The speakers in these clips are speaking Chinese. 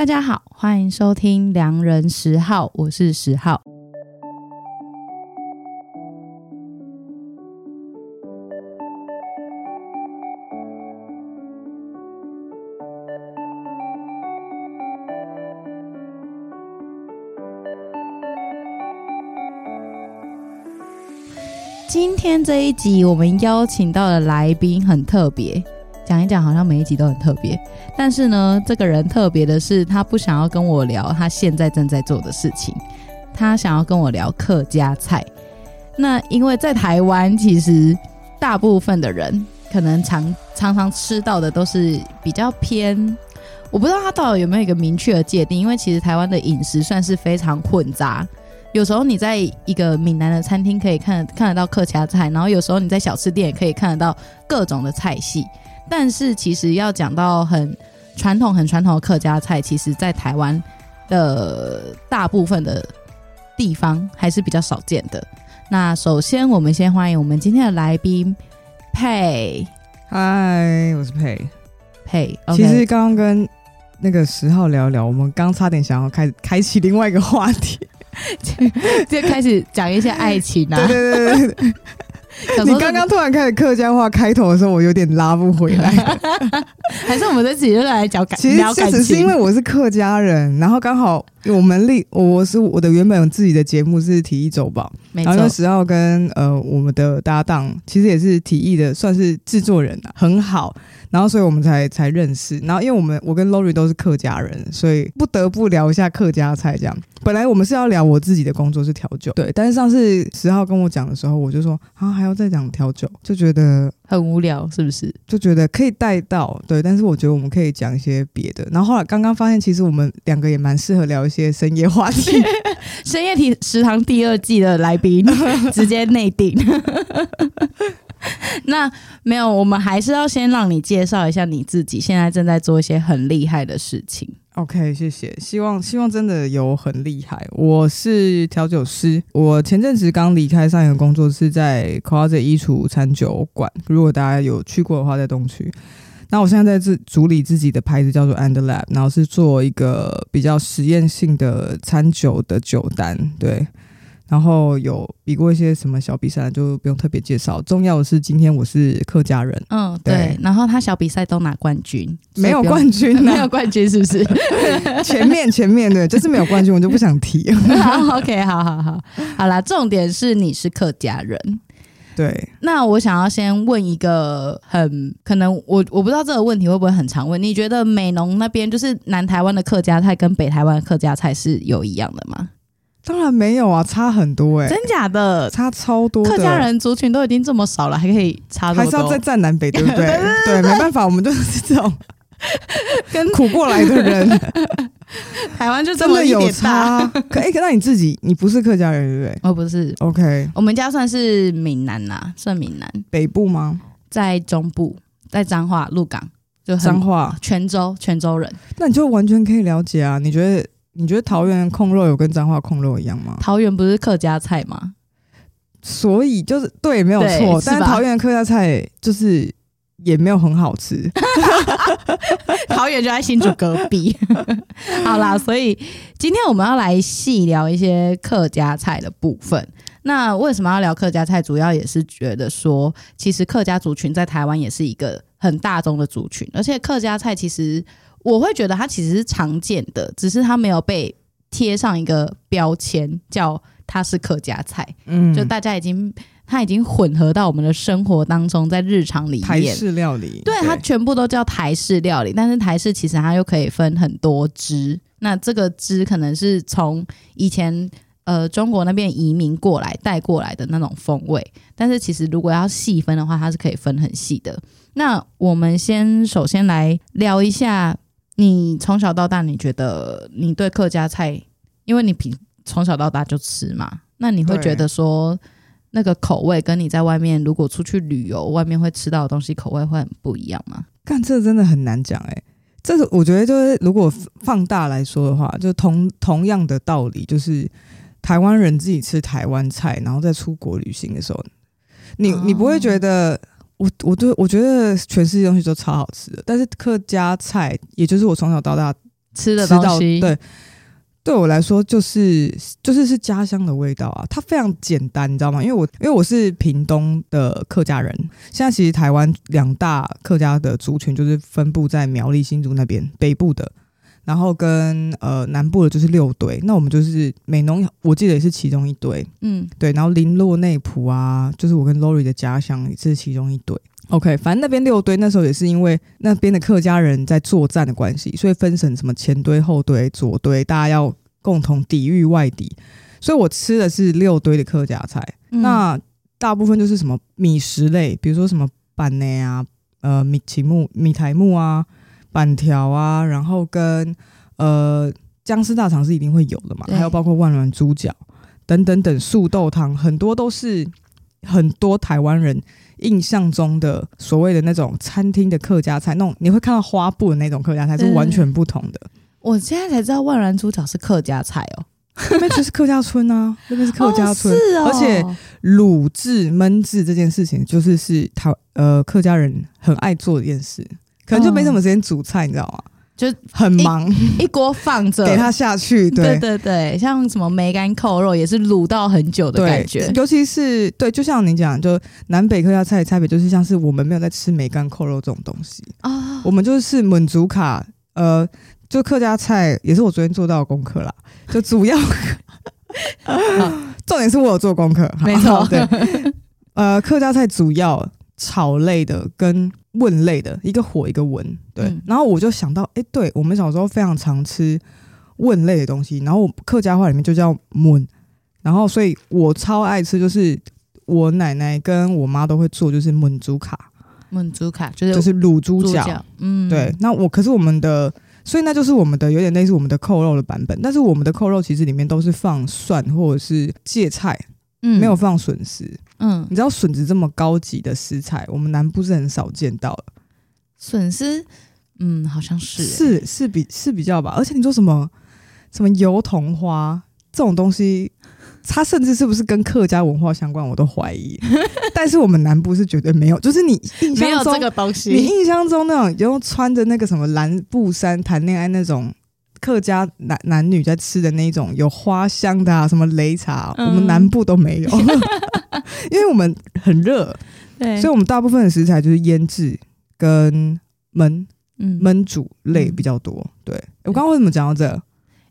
大家好，欢迎收听良人十号，我是十号。今天这一集，我们邀请到的来宾很特别。讲一讲，好像每一集都很特别，但是呢，这个人特别的是，他不想要跟我聊他现在正在做的事情，他想要跟我聊客家菜。那因为在台湾，其实大部分的人可能常常常吃到的都是比较偏，我不知道他到底有没有一个明确的界定，因为其实台湾的饮食算是非常混杂，有时候你在一个闽南的餐厅可以看看得到客家菜，然后有时候你在小吃店也可以看得到各种的菜系。但是其实要讲到很传统、很传统的客家菜，其实在台湾的大部分的地方还是比较少见的。那首先，我们先欢迎我们今天的来宾佩。嗨，我是佩佩。其实刚刚跟那个十号聊聊，我们刚差点想要开开启另外一个话题，就开始讲一些爱情啊。对对对对对。你刚刚突然开始客家话开头的时候，我有点拉不回来。还是我们在自己就来讲感？其实确实是因为我是客家人，然后刚好我们立我是我的原本自己的节目是体育周报，然后那时候跟呃我们的搭档其实也是体育的，算是制作人啊，很好。然后，所以我们才才认识。然后，因为我们我跟 Lori 都是客家人，所以不得不聊一下客家菜。这样，本来我们是要聊我自己的工作是调酒，对。但是上次十号跟我讲的时候，我就说啊，还要再讲调酒，就觉得很无聊，是不是？就觉得可以带到，对。但是我觉得我们可以讲一些别的。然后后来刚刚发现，其实我们两个也蛮适合聊一些深夜话题。深夜题食堂第二季的来宾 直接内定。那没有，我们还是要先让你介绍一下你自己。现在正在做一些很厉害的事情。OK，谢谢。希望希望真的有很厉害。我是调酒师。我前阵子刚离开上一个工作，是在 Closet 衣橱餐酒馆。如果大家有去过的话，在东区。那我现在在自主理自己的牌子，叫做 And Lab，然后是做一个比较实验性的餐酒的酒单。对。然后有比过一些什么小比赛，就不用特别介绍。重要的是，今天我是客家人。嗯，对。对，然后他小比赛都拿冠军，没有冠军，没有冠军，是不是？前面前面的，就是没有冠军，我就不想提。好，OK，好好好，好啦。重点是你是客家人。对。那我想要先问一个很可能我我不知道这个问题会不会很常问？你觉得美浓那边就是南台湾的客家菜跟北台湾的客家菜是有一样的吗？当然没有啊，差很多哎、欸，真假的？差超多。客家人族群都已经这么少了，还可以差？还是要再占南北，对不对？对，没办法，我们就是这种跟苦过来的人。台湾就这么有差。可哎，那你自己，你不是客家人对不对？我不是。OK，我们家算是闽南呐，算闽南。北部吗？在中部，在彰化鹿港，就彰化泉州，泉州人。那你就完全可以了解啊？你觉得？你觉得桃园控肉有跟彰化控肉一样吗？桃园不是客家菜吗？所以就是对，没有错。但是桃园客家菜就是也没有很好吃。桃园就在新竹隔壁。好啦，所以今天我们要来细聊一些客家菜的部分。那为什么要聊客家菜？主要也是觉得说，其实客家族群在台湾也是一个很大众的族群，而且客家菜其实。我会觉得它其实是常见的，只是它没有被贴上一个标签，叫它是客家菜。嗯，就大家已经它已经混合到我们的生活当中，在日常里面台式料理，对，它全部都叫台式料理。但是台式其实它又可以分很多支，那这个支可能是从以前呃中国那边移民过来带过来的那种风味。但是其实如果要细分的话，它是可以分很细的。那我们先首先来聊一下。你从小到大，你觉得你对客家菜，因为你平从小到大就吃嘛，那你会觉得说那个口味跟你在外面如果出去旅游，外面会吃到的东西口味会很不一样吗？干，这真的很难讲哎、这个我觉得就是如果放大来说的话，就同同样的道理，就是台湾人自己吃台湾菜，然后在出国旅行的时候，你你不会觉得。我我对我觉得全世界东西都超好吃的，但是客家菜，也就是我从小到大吃的东西，对，对我来说就是就是是家乡的味道啊，它非常简单，你知道吗？因为我因为我是屏东的客家人，现在其实台湾两大客家的族群就是分布在苗栗、新竹那边北部的。然后跟呃南部的就是六堆，那我们就是美浓，我记得也是其中一堆，嗯，对。然后林洛内埔啊，就是我跟 Lori 的家乡也是其中一堆。OK，反正那边六堆那时候也是因为那边的客家人在作战的关系，所以分成什么前堆、后堆、左堆，大家要共同抵御外敌。所以我吃的是六堆的客家菜，嗯、那大部分就是什么米食类，比如说什么板内啊，呃米奇木、米苔木啊。板条啊，然后跟呃姜丝大肠是一定会有的嘛，还有包括万峦猪脚等等等素豆汤，很多都是很多台湾人印象中的所谓的那种餐厅的客家菜，那种你会看到花布的那种客家菜是完全不同的。我现在才知道万峦猪脚是客家菜哦，那边就是客家村啊，那边是客家村，哦是哦、而且卤制焖制这件事情就是是台呃客家人很爱做的一件事。可能就没什么时间煮菜，你知道吗？就很忙，一锅放着，给它下去。对对对，像什么梅干扣肉也是卤到很久的感觉。尤其是对，就像你讲，就南北客家菜的差别，就是像是我们没有在吃梅干扣肉这种东西啊，哦、我们就是焖煮卡。呃，就客家菜也是我昨天做到的功课啦。就主要，重点是我有做功课，没错。对，呃，客家菜主要炒类的跟。问类的一个火一个文，对，嗯、然后我就想到，哎、欸，对我们小时候非常常吃问类的东西，然后客家话里面就叫焖，然后所以我超爱吃，就是我奶奶跟我妈都会做，就是焖猪卡，焖猪卡就是就是卤猪脚，嗯，对，那我可是我们的，所以那就是我们的有点类似我们的扣肉的版本，但是我们的扣肉其实里面都是放蒜或者是芥菜。嗯，没有放笋丝。嗯，你知道笋子这么高级的食材，我们南部是很少见到的。笋丝，嗯，好像是是是比是比较吧。而且你说什么什么油桐花这种东西，它甚至是不是跟客家文化相关，我都怀疑。但是我们南部是绝对没有，就是你印象中这个东西，你印象中那种用穿着那个什么蓝布衫谈恋爱那种。客家男男女在吃的那种有花香的啊，什么擂茶，嗯、我们南部都没有，因为我们很热，对，所以我们大部分的食材就是腌制跟焖，嗯，焖煮类比较多。嗯、对，我刚刚为什么讲到这？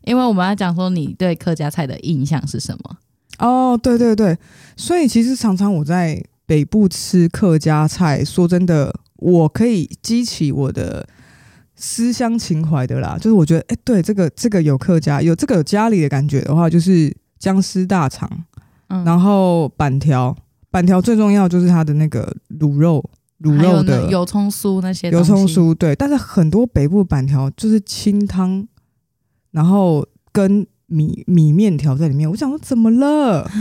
因为我们要讲说你对客家菜的印象是什么？哦，对对对，所以其实常常我在北部吃客家菜，说真的，我可以激起我的。思乡情怀的啦，就是我觉得，哎、欸，对，这个这个有客家，有这个有家里的感觉的话，就是姜丝大肠，嗯、然后板条，板条最重要就是它的那个卤肉，卤肉的油葱酥那些，油葱酥，对。但是很多北部板条就是清汤，然后跟米米面条在里面，我想说怎么了？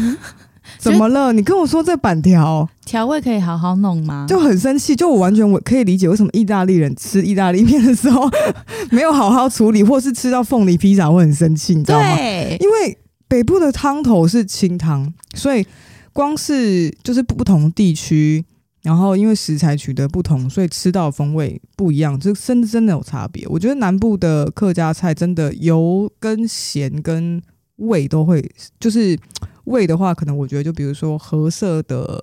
怎么了？你跟我说这板条调味可以好好弄吗？就很生气，就我完全我可以理解为什么意大利人吃意大利面的时候 没有好好处理，或是吃到凤梨披萨会很生气，你知道吗？因为北部的汤头是清汤，所以光是就是不同地区，然后因为食材取得不同，所以吃到的风味不一样，就真真的有差别。我觉得南部的客家菜真的油跟咸跟味都会就是。味的话，可能我觉得就比如说褐色的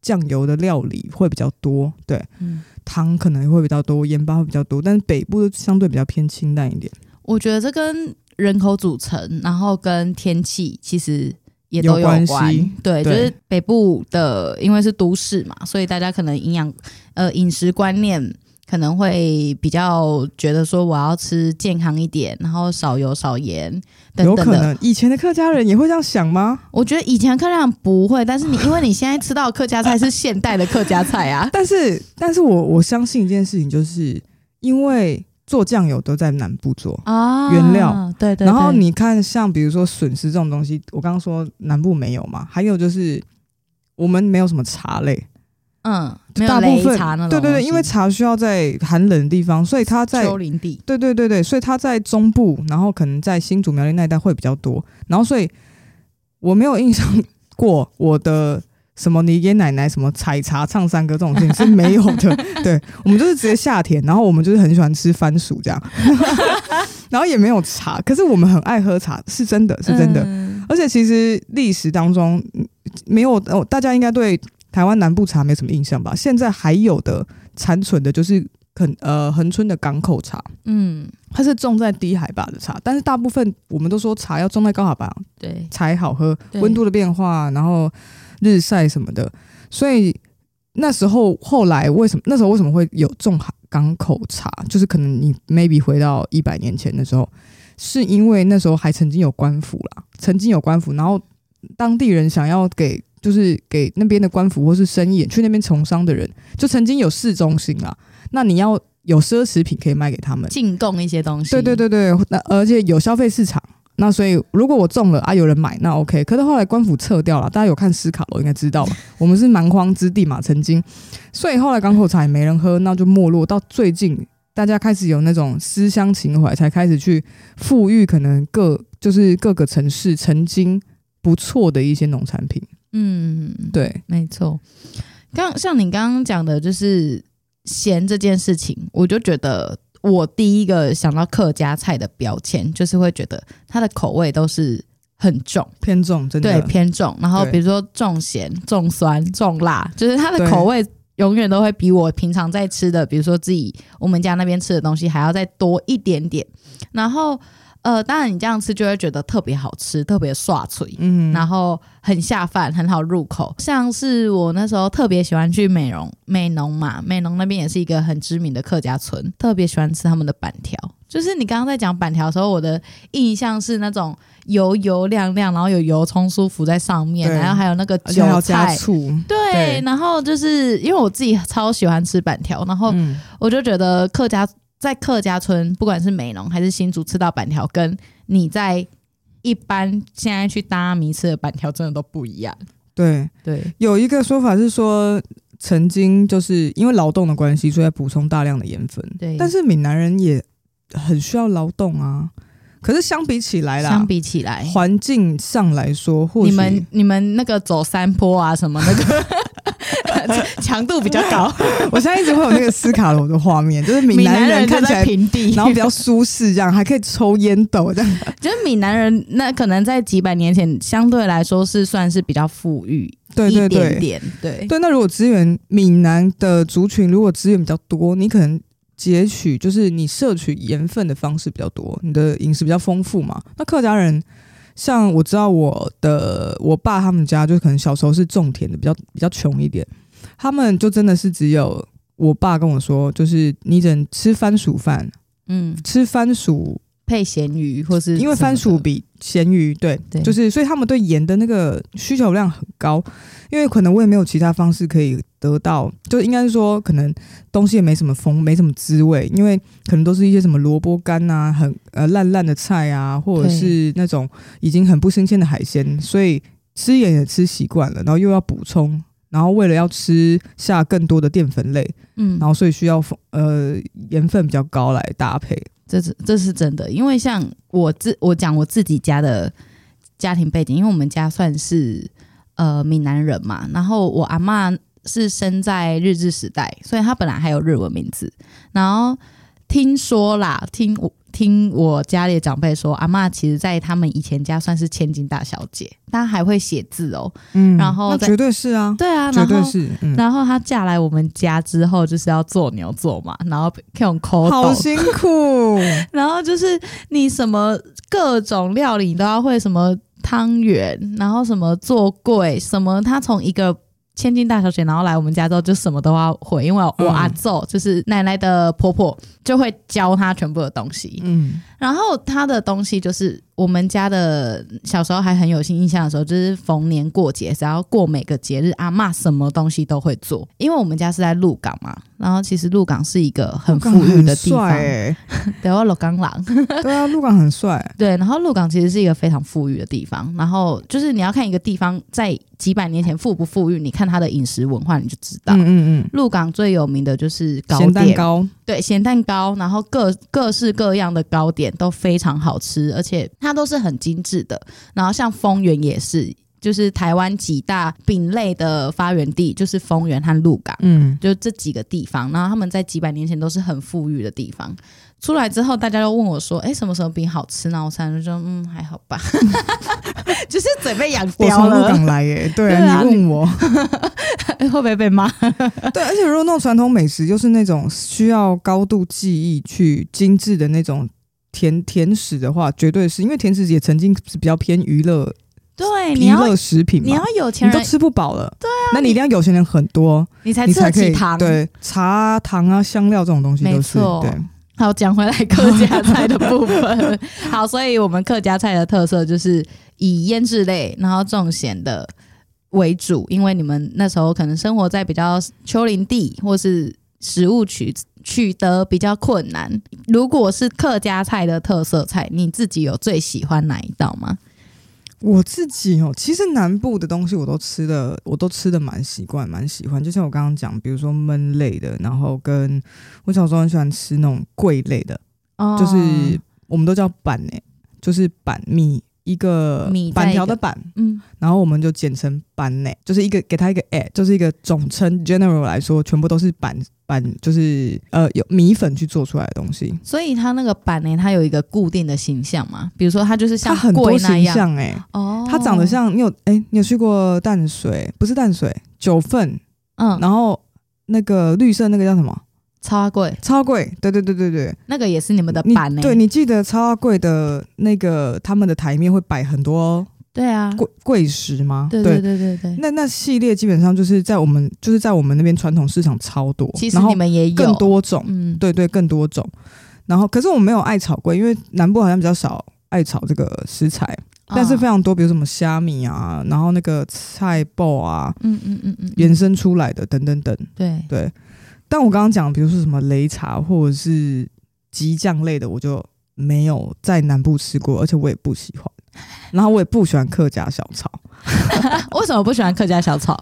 酱油的料理会比较多，对，嗯、汤可能会比较多，盐巴会比较多，但是北部相对比较偏清淡一点。我觉得这跟人口组成，然后跟天气其实也都有关。有关系。对，对就是北部的，因为是都市嘛，所以大家可能营养呃饮食观念。可能会比较觉得说我要吃健康一点，然后少油少盐等等。有可能以前的客家人也会这样想吗？我觉得以前客家人不会，但是你因为你现在吃到客家菜是现代的客家菜啊。但是，但是我我相信一件事情，就是因为做酱油都在南部做啊，原料对，对对。然后你看，像比如说笋丝这种东西，我刚刚说南部没有嘛，还有就是我们没有什么茶类。嗯，大部分对对对，因为茶需要在寒冷的地方，所以它在丘陵地。对对对对，所以它在中部，然后可能在新竹苗栗那一带会比较多。然后，所以我没有印象过我的什么你爷奶奶什么采茶唱山歌这种事情是没有的。对，我们就是直接夏天，然后我们就是很喜欢吃番薯这样，然后也没有茶，可是我们很爱喝茶，是真的是真的。嗯、而且其实历史当中没有哦，大家应该对台湾南部茶没什么印象吧？现在还有的残存的就是。肯呃，恒春的港口茶，嗯，它是种在低海拔的茶，但是大部分我们都说茶要种在高海拔，对，才好喝。温度的变化，然后日晒什么的，所以那时候后来为什么那时候为什么会有种港口茶？就是可能你 maybe 回到一百年前的时候，是因为那时候还曾经有官府啦，曾经有官府，然后当地人想要给，就是给那边的官府或是生意去那边从商的人，就曾经有市中心啦。那你要有奢侈品可以卖给他们，进贡一些东西。对对对对，那而且有消费市场。那所以如果我中了啊，有人买，那 OK。可是后来官府撤掉了，大家有看斯卡罗应该知道，我们是蛮荒之地嘛，曾经。所以后来港口茶也没人喝，那就没落。到最近大家开始有那种思乡情怀，才开始去富裕，可能各就是各个城市曾经不错的一些农产品。嗯，对，没错。刚像你刚刚讲的，就是。咸这件事情，我就觉得我第一个想到客家菜的标签，就是会觉得它的口味都是很重，偏重，真的对偏重。然后比如说重咸、重酸、重辣，就是它的 口味永远都会比我平常在吃的，比如说自己我们家那边吃的东西还要再多一点点。然后。呃，当然你这样吃就会觉得特别好吃，特别刷脆，嗯，然后很下饭，很好入口。像是我那时候特别喜欢去美容，美浓嘛，美浓那边也是一个很知名的客家村，特别喜欢吃他们的板条。就是你刚刚在讲板条的时候，我的印象是那种油油亮亮，然后有油葱酥浮在上面，然后还有那个韭菜，对，对，然后就是因为我自己超喜欢吃板条，然后我就觉得客家。在客家村，不管是美浓还是新竹吃到板条，跟你在一般现在去大阿弥吃的板条，真的都不一样。对对，有一个说法是说，曾经就是因为劳动的关系，所以要补充大量的盐分。对，但是闽南人也很需要劳动啊。可是相比起来啦，相比起来，环境上来说，或许你们你们那个走山坡啊什么那个。强度比较高，我现在一直会有那个斯卡罗的画面，就是闽南人看起来平地，然后比较舒适，这样还可以抽烟斗这样。就是闽南人那可能在几百年前相对来说是算是比较富裕，对对对，一点点对对。那如果资源闽南的族群如果资源比较多，你可能截取就是你摄取盐分的方式比较多，你的饮食比较丰富嘛。那客家人。像我知道我的我爸他们家就可能小时候是种田的，比较比较穷一点，他们就真的是只有我爸跟我说，就是你只能吃番薯饭，嗯，吃番薯。配咸鱼，或是因为番薯比咸鱼对，对，就是所以他们对盐的那个需求量很高。因为可能我也没有其他方式可以得到，就应该是说可能东西也没什么风，没什么滋味。因为可能都是一些什么萝卜干啊，很呃烂烂的菜啊，或者是那种已经很不新鲜的海鲜，所以吃盐也吃习惯了，然后又要补充，然后为了要吃下更多的淀粉类，嗯，然后所以需要呃盐分比较高来搭配。这是这是真的，因为像我自我讲我自己家的家庭背景，因为我们家算是呃闽南人嘛，然后我阿嬷是生在日治时代，所以她本来还有日文名字，然后听说啦，听我。听我家里的长辈说，阿嬷其实在他们以前家算是千金大小姐，她还会写字哦。嗯，然后那绝对是啊，对啊，绝对是。嗯、然后她嫁来我们家之后，就是要做牛做马，然后这种抠好辛苦。然后就是你什么各种料理都要会，什么汤圆，然后什么做粿，什么她从一个。千金大小姐，然后来我们家之后就什么都要会，因为我阿祖、嗯、就是奶奶的婆婆就会教她全部的东西。嗯，然后他的东西就是。我们家的小时候还很有新印象的时候，就是逢年过节，只要过每个节日，阿嬷什么东西都会做。因为我们家是在鹿港嘛，然后其实鹿港是一个很富裕的地方。欸、对，我鹿港人。对啊，鹿港很帅。对，然后鹿港其实是一个非常富裕的地方。然后就是你要看一个地方在几百年前富不富裕，你看它的饮食文化你就知道。嗯嗯嗯。鹿港最有名的就是糕点，咸蛋糕。对，咸蛋糕，然后各各式各样的糕点都非常好吃，而且它都是很精致的。然后像丰原也是，就是台湾几大饼类的发源地，就是丰原和鹿港，嗯，就这几个地方。然后他们在几百年前都是很富裕的地方。出来之后，大家都问我说：“哎，什么时候饼好吃呢？”我才就说：“嗯，还好吧。”就是嘴被养刁了。我从鹿港来耶，对啊，你问我 会不会被骂？对，而且如果那种传统美食，就是那种需要高度记忆去精致的那种甜甜食的话，绝对是因为甜食也曾经是比较偏娱乐，对，娱乐食品嘛，你要有钱人你都吃不饱了，对啊，那你一定要有钱人很多，你才吃得起糖，对，茶糖啊、香料这种东西都是对。好，讲回来客家菜的部分。好，所以我们客家菜的特色就是以腌制类，然后重咸的为主。因为你们那时候可能生活在比较丘陵地，或是食物取取得比较困难。如果是客家菜的特色菜，你自己有最喜欢哪一道吗？我自己哦，其实南部的东西我都吃的，我都吃的蛮习惯，蛮喜欢。就像我刚刚讲，比如说焖类的，然后跟我小时候很喜欢吃那种桂类的，哦、就是我们都叫板诶，就是板米一个板条的板，嗯，然后我们就简称板内，就是一个给它一个诶，就是一个总称。General 来说，全部都是板。板就是呃有米粉去做出来的东西，所以它那个板呢，它有一个固定的形象嘛？比如说它就是像它很多形象哎、欸，哦，它长得像你有哎、欸，你有去过淡水？不是淡水，九份，嗯，然后那个绿色那个叫什么？超贵，超贵，对对对对对，那个也是你们的板呢、欸？对，你记得超贵的那个他们的台面会摆很多。对啊，贵贵食吗？对对对对对。那那系列基本上就是在我们就是在我们那边传统市场超多，其实你们也有更多种，嗯，对对，更多种。然后，可是我们没有爱炒贵，因为南部好像比较少爱炒这个食材，哦、但是非常多，比如什么虾米啊，然后那个菜爆啊，嗯嗯嗯嗯，延伸出来的等等等，对对。但我刚刚讲，比如说什么擂茶或者是鸡酱类的，我就没有在南部吃过，而且我也不喜欢。然后我也不喜欢客家小炒，为什么不喜欢客家小炒？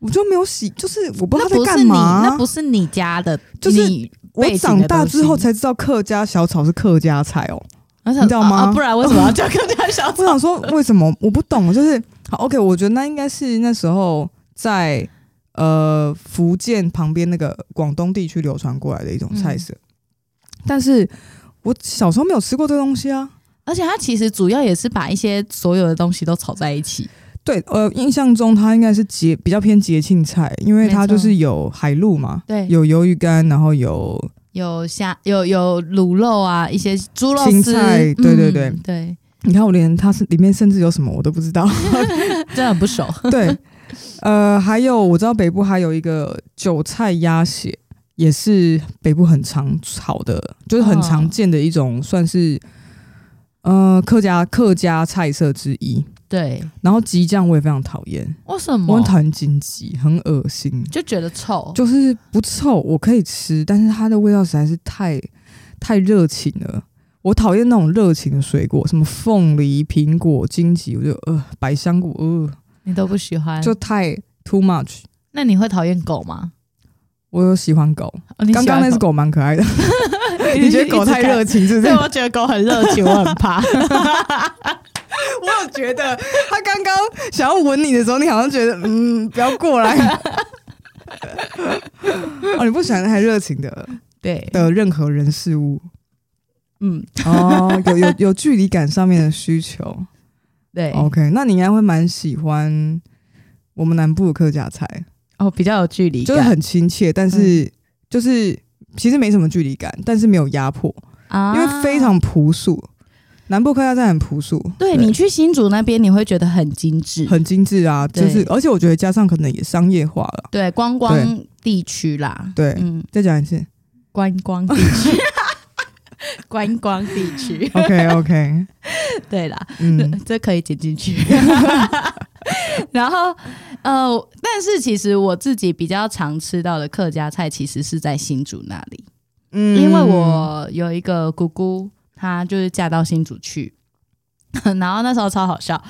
我就没有喜，就是我不知道在干嘛。那不是你家的，就是我长大之后才知道客家小炒是客家菜哦，你知道吗？啊啊、不然为什么要叫客家小炒？我想说为什么我不懂，就是好 OK，我觉得那应该是那时候在呃福建旁边那个广东地区流传过来的一种菜色，嗯、但是我小时候没有吃过这个东西啊。而且它其实主要也是把一些所有的东西都炒在一起。对，呃，印象中它应该是节比较偏节庆菜，因为它就是有海陆嘛，对，有鱿鱼干，然后有有虾，有有卤肉啊，一些猪肉，青菜，对对对、嗯、对。你看我连它是里面甚至有什么我都不知道，真的很不熟。对，呃，还有我知道北部还有一个韭菜鸭血，也是北部很常炒的，就是很常见的一种，算是。呃，客家客家菜色之一，对。然后鸡酱我也非常讨厌，为什么？我很讨厌金鸡，很恶心，就觉得臭。就是不臭，我可以吃，但是它的味道实在是太太热情了。我讨厌那种热情的水果，什么凤梨、苹果、荆棘，我就呃百香果，呃，你都不喜欢，就太 too much。那你会讨厌狗吗？我有喜欢狗，刚刚、哦、那只狗蛮可爱的。你觉得狗太热情是不是？对，我觉得狗很热情，我很怕。我有觉得，它刚刚想要吻你的时候，你好像觉得，嗯，不要过来。哦，你不喜欢太热情的，对的任何人事物。嗯，哦，有有有距离感上面的需求。对，OK，那你应该会蛮喜欢我们南部的客家菜。哦，比较有距离，就是很亲切，但是就是。其实没什么距离感，但是没有压迫啊，因为非常朴素。南部客家菜很朴素，对，对。你去新竹那边，你会觉得很精致，很精致啊。就是，而且我觉得加上可能也商业化了，对，观光地区啦，对，嗯，再讲一次，观光地区，观光地区。OK OK，对啦，嗯，这可以剪进去。然后，呃，但是其实我自己比较常吃到的客家菜，其实是在新竹那里。嗯，因为我有一个姑姑，她就是嫁到新竹去，然后那时候超好笑，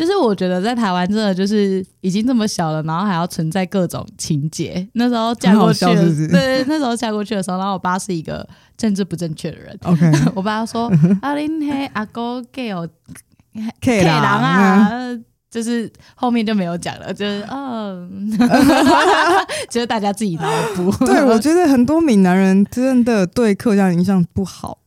就是我觉得在台湾真的就是已经这么小了，然后还要存在各种情节。那时候嫁过去的，是是对，那时候嫁过去的时候，然后我爸是一个政治不正确的人。OK，我爸说：“阿林嘿阿哥给我 K 狼啊。”就是后面就没有讲了，就是嗯，就是大家自己脑补。对，我觉得很多闽南人真的对客家人印象不好，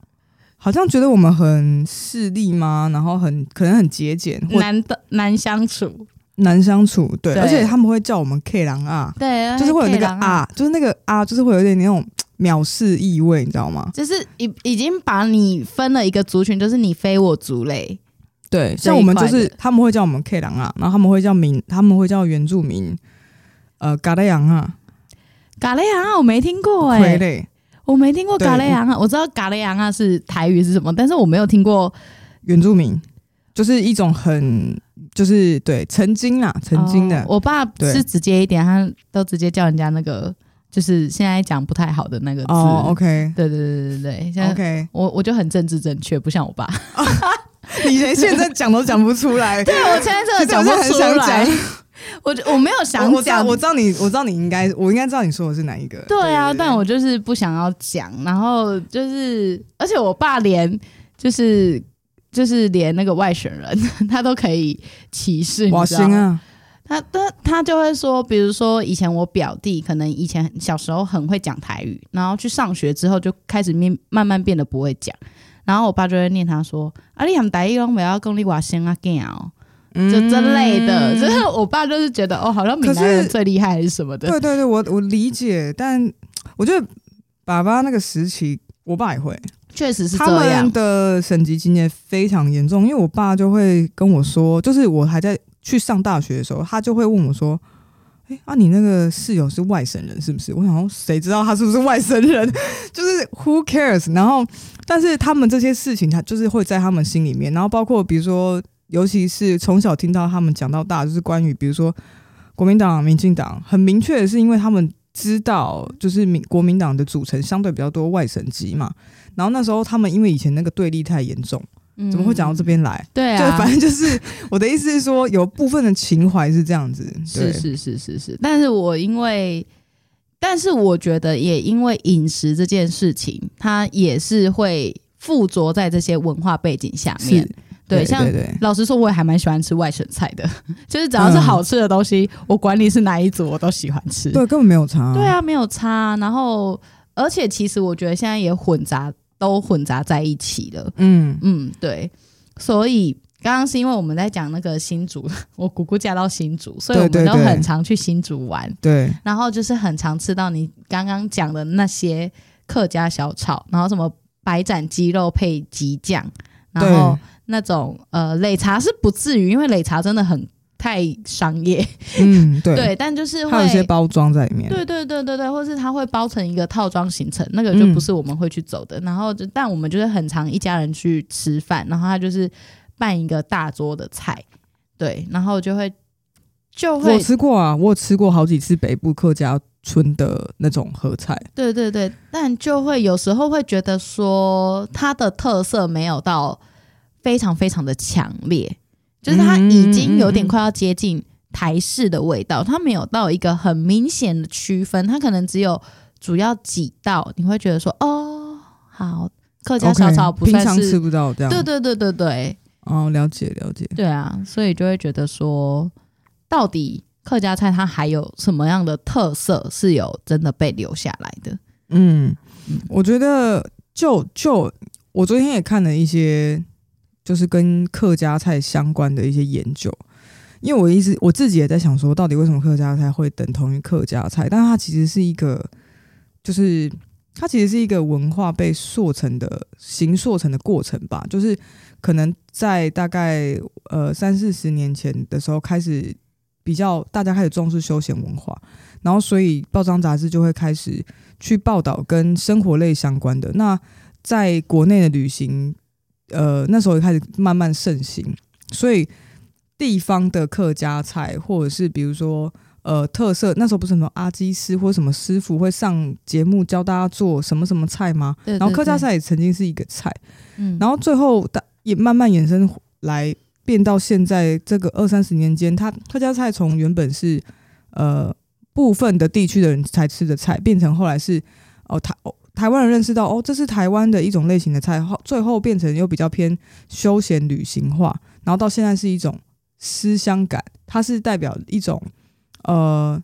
好像觉得我们很势利吗？然后很可能很节俭，难的难相处，难相处。对，对而且他们会叫我们 K 郎啊，对，就是会有那个啊，啊，就是那个啊，就是会有点那种藐视意味，你知道吗？就是已已经把你分了一个族群，就是你非我族类。对，像我们就是他们会叫我们 K 郎啊，然后他们会叫民，他们会叫原住民，呃，嘎雷羊啊，嘎雷洋啊，我没听过哎、欸，傀我没听过嘎雷洋啊，我知道嘎雷洋啊是台语是什么，但是我没有听过原住民，就是一种很就是对曾经啊曾经的、哦，我爸是直接一点，他都直接叫人家那个就是现在讲不太好的那个字、哦、，OK，对对对对对，OK，我我就很政治正确，不像我爸。你连现在讲都讲不出来，对我现在真的 讲不出来。我我没有想讲，我知道，我知道你，我知道你应该，我应该知道你说的是哪一个。对啊，但我就是不想要讲，然后就是，而且我爸连就是就是连那个外省人 他都可以歧视，哇，行啊！他他他就会说，比如说以前我表弟可能以前小时候很会讲台语，然后去上学之后就开始面慢慢变得不会讲。然后我爸就会念他说：“啊，你很台语拢不要讲你外省啊，囝哦，就这类的。嗯”就是我爸就是觉得哦，好像闽南人最厉害还是什么的。对对对，我我理解，但我觉得爸爸那个时期，我爸也会，确实是这样。他们的省级经验非常严重，因为我爸就会跟我说，就是我还在去上大学的时候，他就会问我说。哎啊，你那个室友是外省人是不是？我想说，谁知道他是不是外省人？就是 who cares？然后，但是他们这些事情，他就是会在他们心里面。然后，包括比如说，尤其是从小听到他们讲到大，就是关于比如说国民党、民进党，很明确的是，因为他们知道，就是民国民党的组成相对比较多外省籍嘛。然后那时候他们因为以前那个对立太严重。怎么会讲到这边来？嗯、对啊，就 反正就是我的意思是说，有部分的情怀是这样子。是是是是是，但是我因为，但是我觉得也因为饮食这件事情，它也是会附着在这些文化背景下面。对，对，像老实说，我也还蛮喜欢吃外省菜的，就是只要是好吃的东西，嗯、我管你是哪一组，我都喜欢吃。对，根本没有差。对啊，没有差。然后，而且其实我觉得现在也混杂。都混杂在一起了，嗯嗯，对，所以刚刚是因为我们在讲那个新竹，我姑姑嫁到新竹，所以我们都很常去新竹玩，对，然后就是很常吃到你刚刚讲的那些客家小炒，然后什么白斩鸡肉配鸡酱，然后那种呃擂茶是不至于，因为擂茶真的很。太商业，嗯，对，对，但就是会有一些包装在里面，对，对，对，对，对，或是它会包成一个套装行程，那个就不是我们会去走的。嗯、然后就，但我们就是很常一家人去吃饭，然后他就是办一个大桌的菜，对，然后就会就会我吃过啊，我有吃过好几次北部客家村的那种合菜，对对对，但就会有时候会觉得说它的特色没有到非常非常的强烈。就是它已经有点快要接近台式的味道，它没有到一个很明显的区分，它可能只有主要几道，你会觉得说哦，好，客家小炒不算是、okay, 平常吃不到这样，对对对对对，哦，了解了解，对啊，所以就会觉得说，到底客家菜它还有什么样的特色是有真的被留下来的？嗯，我觉得就就我昨天也看了一些。就是跟客家菜相关的一些研究，因为我一直我自己也在想说，到底为什么客家菜会等同于客家菜？但是它其实是一个，就是它其实是一个文化被塑成的形塑成的过程吧。就是可能在大概呃三四十年前的时候，开始比较大家开始重视休闲文化，然后所以报章杂志就会开始去报道跟生活类相关的。那在国内的旅行。呃，那时候也开始慢慢盛行，所以地方的客家菜，或者是比如说呃特色，那时候不是什么阿基师或什么师傅会上节目教大家做什么什么菜吗？对对对，然后客家菜也曾经是一个菜，嗯，然后最后也慢慢衍生来变到现在这个二三十年间，他客家菜从原本是呃部分的地区的人才吃的菜，变成后来是哦台哦。台湾人认识到哦，这是台湾的一种类型的菜，后最后变成又比较偏休闲旅行化，然后到现在是一种思乡感，它是代表一种呃，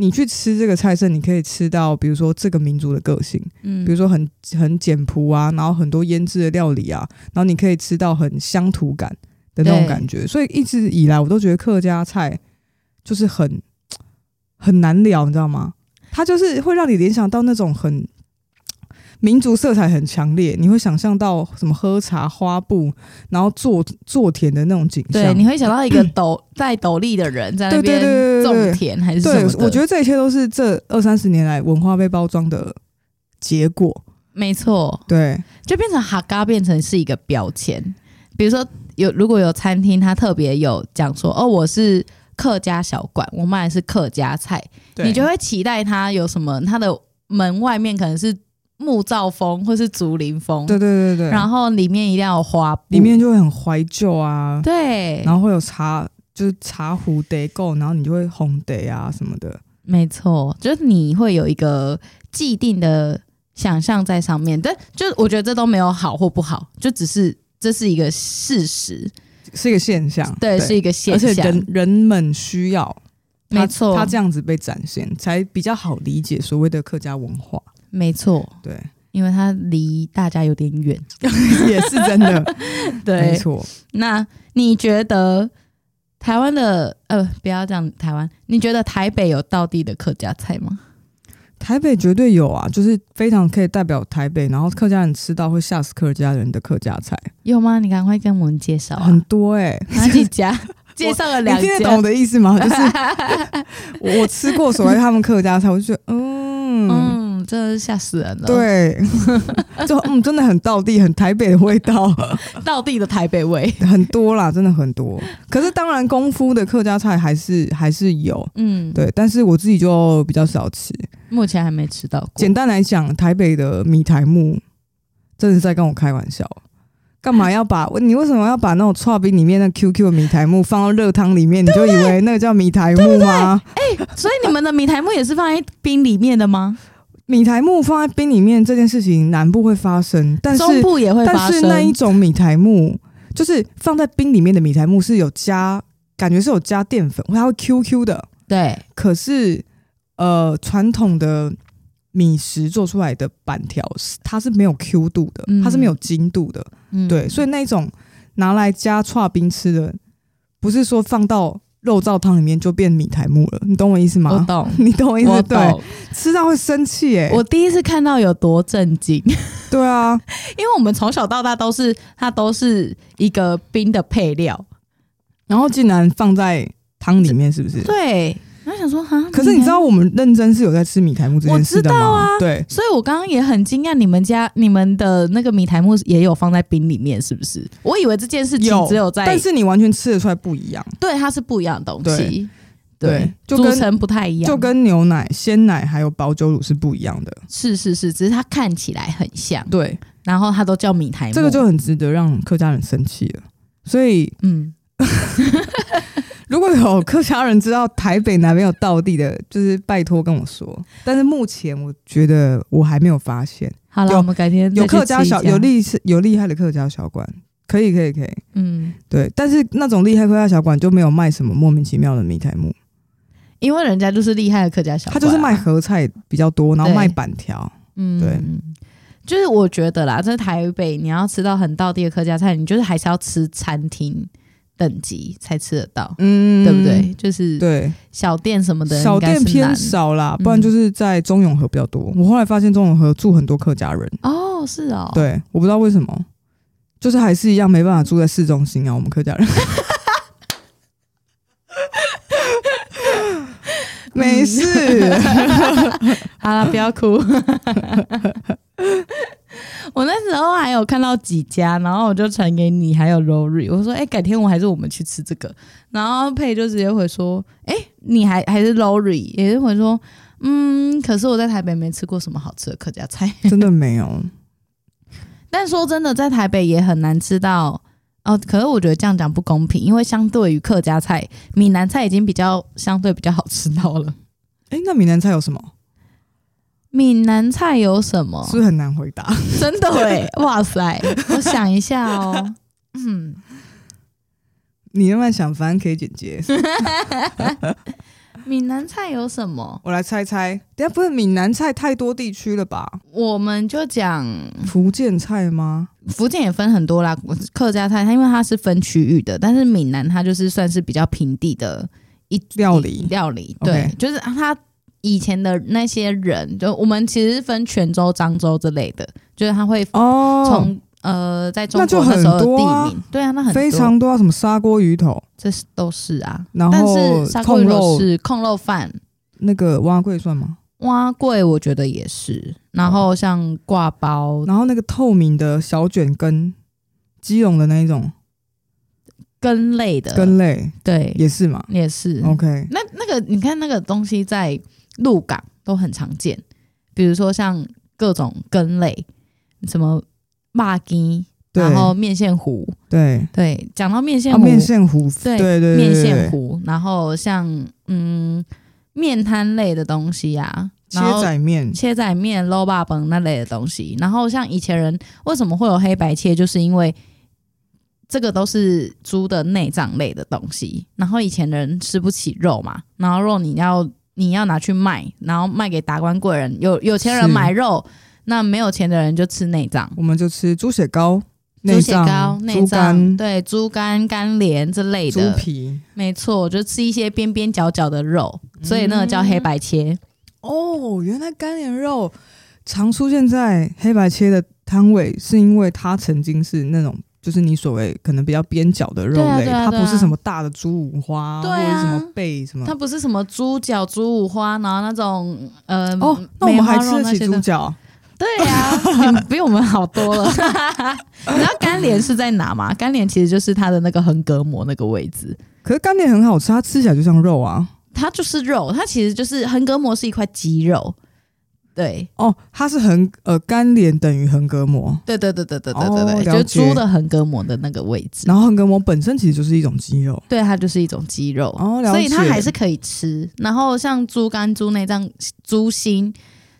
你去吃这个菜色，你可以吃到，比如说这个民族的个性，嗯，比如说很很简朴啊，然后很多腌制的料理啊，然后你可以吃到很乡土感的那种感觉。所以一直以来，我都觉得客家菜就是很很难聊，你知道吗？它就是会让你联想到那种很。民族色彩很强烈，你会想象到什么喝茶、花布，然后做做田的那种景象。对，你会想到一个 斗戴斗笠的人在那边种田，还是什么？对，我觉得这一切都是这二三十年来文化被包装的结果。没错，对，就变成哈嘎变成是一个标签。比如说，有如果有餐厅，他特别有讲说，哦，我是客家小馆，我卖的是客家菜，你就会期待他有什么？他的门外面可能是。木造风或是竹林风，对对对对，然后里面一定要有花，里面就会很怀旧啊，对，然后会有茶，就是茶壶得够，然后你就会红得啊什么的，没错，就是你会有一个既定的想象在上面，但就我觉得这都没有好或不好，就只是这是一个事实，是一个现象，对，对。是一个现象，而且人人们需要，没错，他这样子被展现才比较好理解所谓的客家文化。没错，对，因为它离大家有点远，也是真的，对，没错。那你觉得台湾的呃，不要这样，台湾，你觉得台北有道地的客家菜吗？台北绝对有啊，就是非常可以代表台北，然后客家人吃到会吓死客家人的客家菜，有吗？你赶快跟我们介绍、啊，很多哎、欸，哪几家？介绍了两家，你听得懂我的意思吗？就是我吃过所谓他们客家菜，我就觉得，嗯嗯。真的是吓死人了。对，就嗯，真的很道地，很台北的味道，道地的台北味很多啦，真的很多。可是当然，功夫的客家菜还是还是有，嗯，对。但是我自己就比较少吃，目前还没吃到过。简单来讲，台北的米苔木真的是在跟我开玩笑。干嘛要把 你为什么要把那种剉冰里面的 QQ 的米苔木放到热汤里面？你就以为那个叫米苔木吗？哎、欸，所以你们的米苔木也是放在冰里面的吗？米苔木放在冰里面这件事情，南部会发生，但是中部也会发生。但是那一种米苔木，就是放在冰里面的米苔木是有加，感觉是有加淀粉，它会 QQ 的。对，可是呃，传统的米食做出来的板条，它是没有 Q 度的，它是没有筋度的。嗯，对，所以那一种拿来加串冰吃的，不是说放到。肉燥汤里面就变米苔木了，你懂我意思吗？我懂，你懂我意思？对，吃到会生气哎！我第一次看到有多震惊。对啊，因为我们从小到大都是它都是一个冰的配料，然后竟然放在汤里面，是不是？对。我想说哈，可是你知道我们认真是有在吃米苔木这件事的吗？我知道啊，对，所以我刚刚也很惊讶，你们家你们的那个米苔木也有放在冰里面，是不是？我以为这件事情只有在，但是你完全吃得出来不一样，对，它是不一样的东西，对，对就组成不太一样，就跟牛奶、鲜奶还有保酒乳是不一样的，是是是，只是它看起来很像，对，然后它都叫米苔目，这个就很值得让客家人生气了，所以嗯。如果有客家人知道台北哪边有道地的，就是拜托跟我说。但是目前我觉得我还没有发现。好了，我们改天有客家小有厉有厉害的客家小馆，可以可以可以。嗯，对。但是那种厉害客家小馆就没有卖什么莫名其妙的米苔木，因为人家就是厉害的客家小馆，他就是卖合菜比较多，然后卖板条。嗯，对。就是我觉得啦，在台北你要吃到很道地的客家菜，你就是还是要吃餐厅。等级才吃得到，嗯，对不对？就是对。小店什么的，小店偏少啦，不然就是在中永和比较多。我后来发现中永和住很多客家人。哦，是哦，对，我不知道为什么，就是还是一样没办法住在市中心啊。我们客家人，没事，好了，不要哭。我那时候还有看到几家，然后我就传给你，还有 Rory，我说：“哎、欸，改天我还是我们去吃这个。”然后佩就直接回说：“哎、欸，你还还是 Rory，也是会说，嗯，可是我在台北没吃过什么好吃的客家菜，真的没有。但说真的，在台北也很难吃到哦。可是我觉得这样讲不公平，因为相对于客家菜，闽南菜已经比较相对比较好吃到了。哎、欸，那闽南菜有什么？”闽南菜有什么？是不是很难回答？真的哎，哇塞！我想一下哦，嗯，你慢慢想，反正可以简洁。闽南菜有什么？我来猜猜。等下不是闽南菜太多地区了吧？我们就讲福建菜吗？福建也分很多啦，客家菜它因为它是分区域的，但是闽南它就是算是比较平地的一料理料理。对，Okay. 就是它以前的那些人，就我们其实是分泉州、漳州之类的，就是他会哦。从。呃，在中国那时候的地名，啊。对啊，那很多。非常多啊，什么砂锅鱼头，这是都是啊。然后但是砂锅鱼头是控肉饭，那个碗粿算吗？碗粿我觉得也是。然后像挂包，然后那个透明的小卷根，基隆的那一种。根类的。根类，对，也是嘛，也是。OK，那那个你看那个东西在鹿港都很常见，比如说像各种根类，什么。麻糬，然后面线糊，对。对，讲到面线糊，面线糊，对对对，面线糊，然后像嗯面摊类的东西呀，切仔面、切仔面、卤肉饭那类的东西，然后像以前人为什么会有黑白切，就是因为这个都是猪的内脏类的东西，然后以前的人吃不起肉嘛，然后肉你要你要拿去卖，然后卖给达官贵人，有有钱人买肉。那没有钱的人就吃内脏，我们就吃猪血糕、猪血糕、内脏，对，猪肝、肝连之类的，猪皮，没错，就吃一些边边角角的肉，所以那个叫黑白切。嗯、哦，原来肝连肉常出现在黑白切的摊位，是因为它曾经是那种，就是你所谓可能比较边角的肉类，它不是什么大的猪五花，对啊，或者什么背什么，它不是什么猪脚、猪五花，然后那种呃，哦，那我们还吃得起猪脚。对呀、啊，你比我们好多了。你知道干莲是在哪吗？干莲其实就是它的那个横膈膜那个位置。可是干莲很好吃，它吃起来就像肉啊。它就是肉，它其实就是横膈膜是一块肌肉。对哦，它是横呃干连等于横膈膜。对对对对对对对对，就是猪的横膈膜的那个位置。然后横膈膜本身其实就是一种肌肉。对，它就是一种肌肉。所以它还是可以吃。然后像猪肝、猪内脏、猪心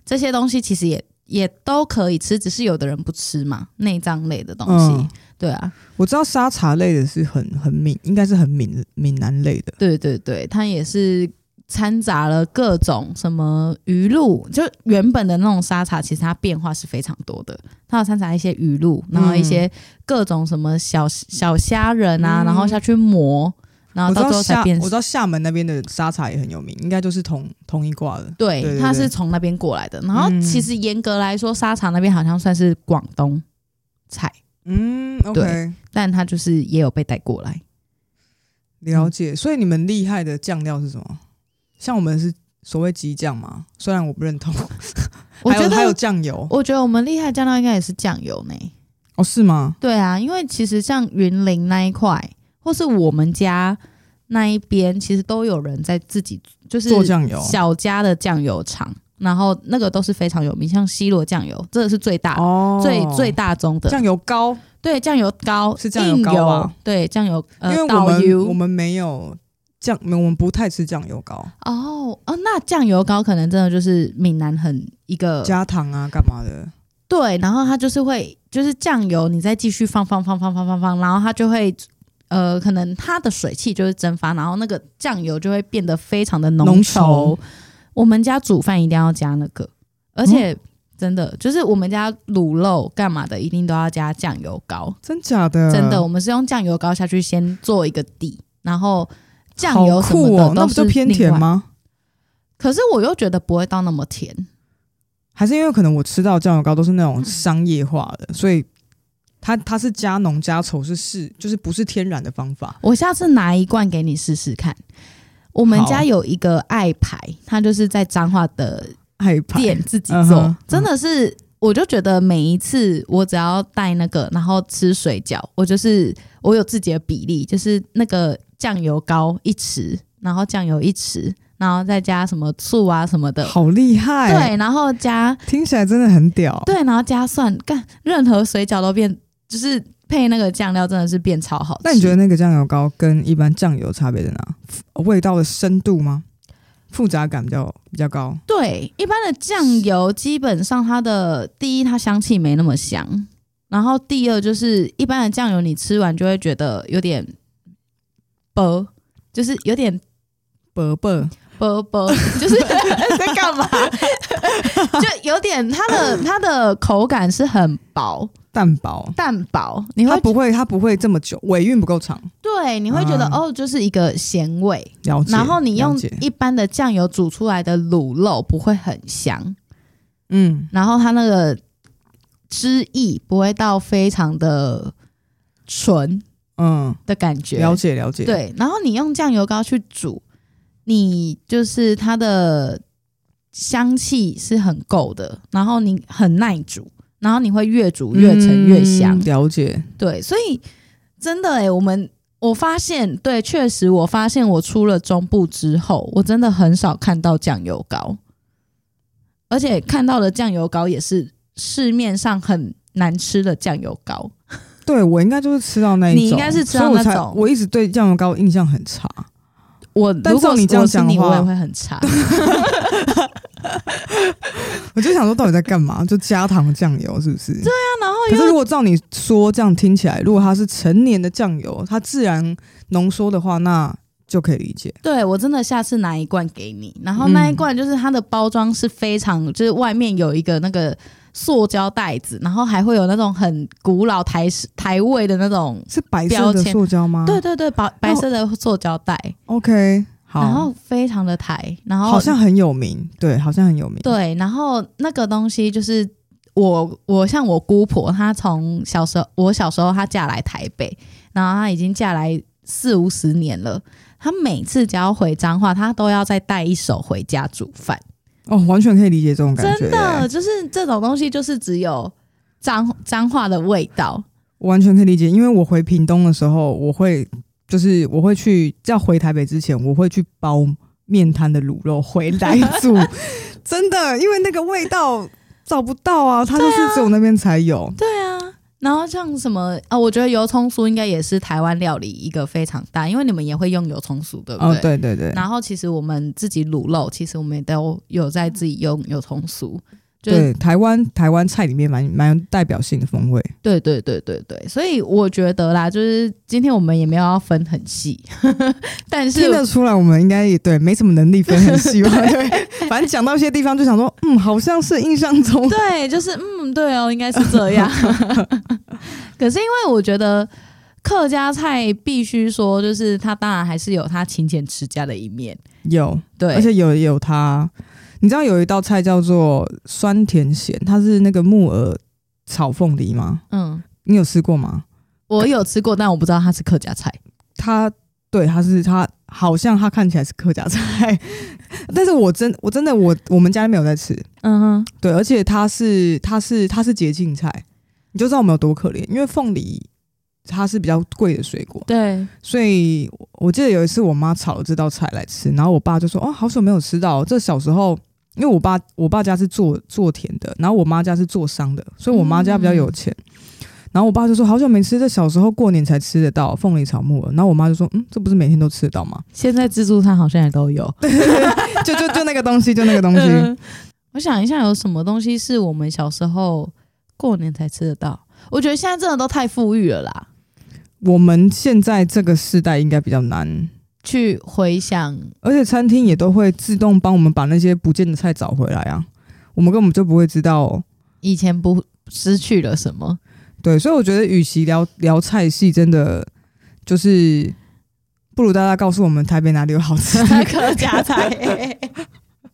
这些东西，其实也。也都可以吃，只是有的人不吃嘛，内脏类的东西。嗯、对啊，我知道沙茶类的是很很闽，应该是很闽闽南类的。对对对，它也是掺杂了各种什么鱼露，就原本的那种沙茶，其实它变化是非常多的。它有掺杂一些鱼露，然后一些各种什么小小虾仁啊，嗯、然后下去磨。然后到最后才变。我知道厦门那边的沙茶也很有名，应该就是同同一挂的。对，对对对，它是从那边过来的。然后其实严格来说，沙茶那边好像算是广东菜。嗯，OK。对，但它就是也有被带过来。了解。所以你们厉害的酱料是什么？像我们是所谓激酱嘛？虽然我不认同。我觉得还有酱油。我觉得我们厉害酱料应该也是酱油呢。哦，是吗？对啊，因为其实像云林那一块。或是我们家那一边，其实都有人在自己就是做酱油，小家的酱油厂，然后那个都是非常有名，像西螺酱油，这个是最大、哦、最最大宗的酱油膏。对，酱油膏是酱油膏啊。对，酱油，呃、因为我们我们没有酱，我们不太吃酱油膏。哦哦，那酱油膏可能真的就是闽南很一个加糖啊，干嘛的？对，然后它就是会，就是酱油，你再继续放放放放放放放，然后它就会。呃，可能它的水汽就是蒸发，然后那个酱油就会变得非常的浓稠。浓稠。我们家煮饭一定要加那个，而且真的、嗯、就是我们家卤肉干嘛的，一定都要加酱油膏。真假的？真的，我们是用酱油膏下去先做一个底，然后酱油什么的、哦、那不就偏甜吗？可是我又觉得不会到那么甜，还是因为可能我吃到酱油膏都是那种商业化的，所以。它它是加浓加稠是是就是不是天然的方法。我下次拿一罐给你试试看。我们家有一个爱牌，它就是在彰化的爱店自己做，嗯、真的是，我就觉得每一次我只要带那个，然后吃水饺，我就是我有自己的比例，就是那个酱油膏一匙，然后酱油一匙，然后再加什么醋啊什么的，好厉害。对，然后加听起来真的很屌。对，然后加蒜，干任何水饺都变。就是配那个酱料，真的是变超好吃。那你觉得那个酱油膏跟一般酱油差别在哪？味道的深度吗？复杂感比较比较高。对，一般的酱油基本上它的第一，它香气没那么香，然后第二就是一般的酱油，你吃完就会觉得有点薄，就是有点薄薄薄薄，就是 在干嘛？就有点它的它的口感是很薄。蛋薄，蛋薄，你会它不会，它不会这么久，尾韵不够长。对，你会觉得、啊、哦，就是一个咸味。了解。然后你用一般的酱油煮出来的卤肉不会很香，嗯。然后它那个汁液不会到非常的纯，嗯的感觉。了解，了解。对，然后你用酱油膏去煮，你就是它的香气是很够的，然后你很耐煮。然后你会越煮越沉越香，嗯，了解。对，所以真的哎、欸，我们我发现，对，确实我发现我出了中部之后，我真的很少看到酱油膏，而且看到的酱油膏也是市面上很难吃的酱油膏。对，我应该就是吃到那一种，你应该是吃到那种，我，我一直对酱油膏印象很差。我如果你这样讲的话，我也会很差。我就想说，到底在干嘛？就加糖酱油是不是？对啊，然后可是如果照你说这样听起来，如果它是成年的酱油，它自然浓缩的话，那就可以理解。对，我真的下次拿一罐给你，然后那一罐就是它的包装是非常，嗯、就是外面有一个那个塑胶袋子，然后还会有那种很古老台式台味的那种是白色的塑胶吗？对对对，白白色的塑胶袋。OK。好，然后非常的台，然后好像很有名，对，好像很有名。对，然后那个东西就是我，我像我姑婆，她从小时候，我小时候她嫁来台北，然后她已经嫁来四五十年了。她每次只要回彰化，她都要再带一手回家煮饭。哦，完全可以理解这种感觉。真的，就是这种东西，就是只有脏脏话的味道。我完全可以理解，因为我回屏东的时候，我会。就是我会去，要回台北之前，我会去包面摊的卤肉回来煮，真的，因为那个味道找不到啊，它就是只有那边才有。对啊，然后像什么啊，我觉得油葱酥应该也是台湾料理一个非常大，因为你们也会用油葱酥，对不对？哦，对对对。然后其实我们自己卤肉，其实我们也都有在自己用油葱酥。对，台湾台湾菜里面蛮蛮有代表性的风味。对对对对对，所以我觉得啦，就是今天我们也没有要分很细，但是听得出来我们应该也对没什么能力分很细吧？对，反正讲到一些地方就想说，嗯，好像是印象中，对，就是嗯，对哦，应该是这样。可是因为我觉得客家菜必须说，就是它当然还是有它勤俭持家的一面，有对，而且有有它。你知道有一道菜叫做酸甜咸，它是那个木耳炒凤梨吗？嗯，你有吃过吗？我有吃过，但我不知道它是客家菜。它对，它是它好像它看起来是客家菜，但是我真我真的我我们家没有在吃。嗯哼，对，而且它是它是它是捷径菜，你就知道我们有多可怜，因为凤梨它是比较贵的水果。对，所以我记得有一次我妈炒了这道菜来吃，然后我爸就说：“哦，好久没有吃到，这小时候。”因为我爸我爸家是做做甜的，然后我妈家是做商的，所以我妈家比较有钱。嗯、然后我爸就说好久没吃，这小时候过年才吃得到凤梨炒木耳。然后我妈就说嗯，这不是每天都吃得到吗？现在自助餐好像也都有，就就就那个东西，就那个东西。嗯、我想一下，有什么东西是我们小时候过年才吃得到？我觉得现在真的都太富裕了啦。我们现在这个时代应该比较难。去回想，而且餐厅也都会自动帮我们把那些不见的菜找回来啊，我们根本就不会知道以前不失去了什么。对，所以我觉得，与其聊聊菜系，真的就是不如大家告诉我们台北哪里有好吃的客家菜。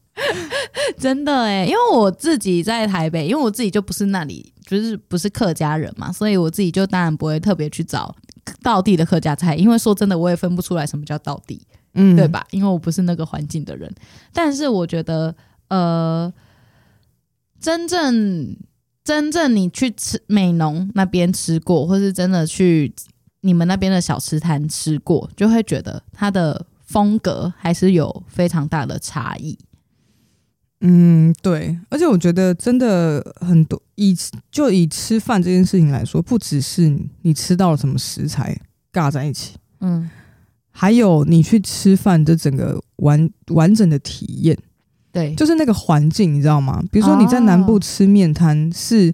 真的哎，因为我自己在台北，因为我自己就不是那里，就是不是客家人嘛，所以我自己就当然不会特别去找。道地的客家菜，因为说真的，我也分不出来什么叫道地，嗯，对吧？因为我不是那个环境的人。但是我觉得，呃，真正真正你去吃美农那边吃过，或是真的去你们那边的小吃摊吃过，就会觉得它的风格还是有非常大的差异。嗯，对，而且我觉得真的很多以就以吃饭这件事情来说，不只是你吃到了什么食材尬在一起，嗯，还有你去吃饭的整个完完整的体验，对，就是那个环境，你知道吗？比如说你在南部吃面摊，是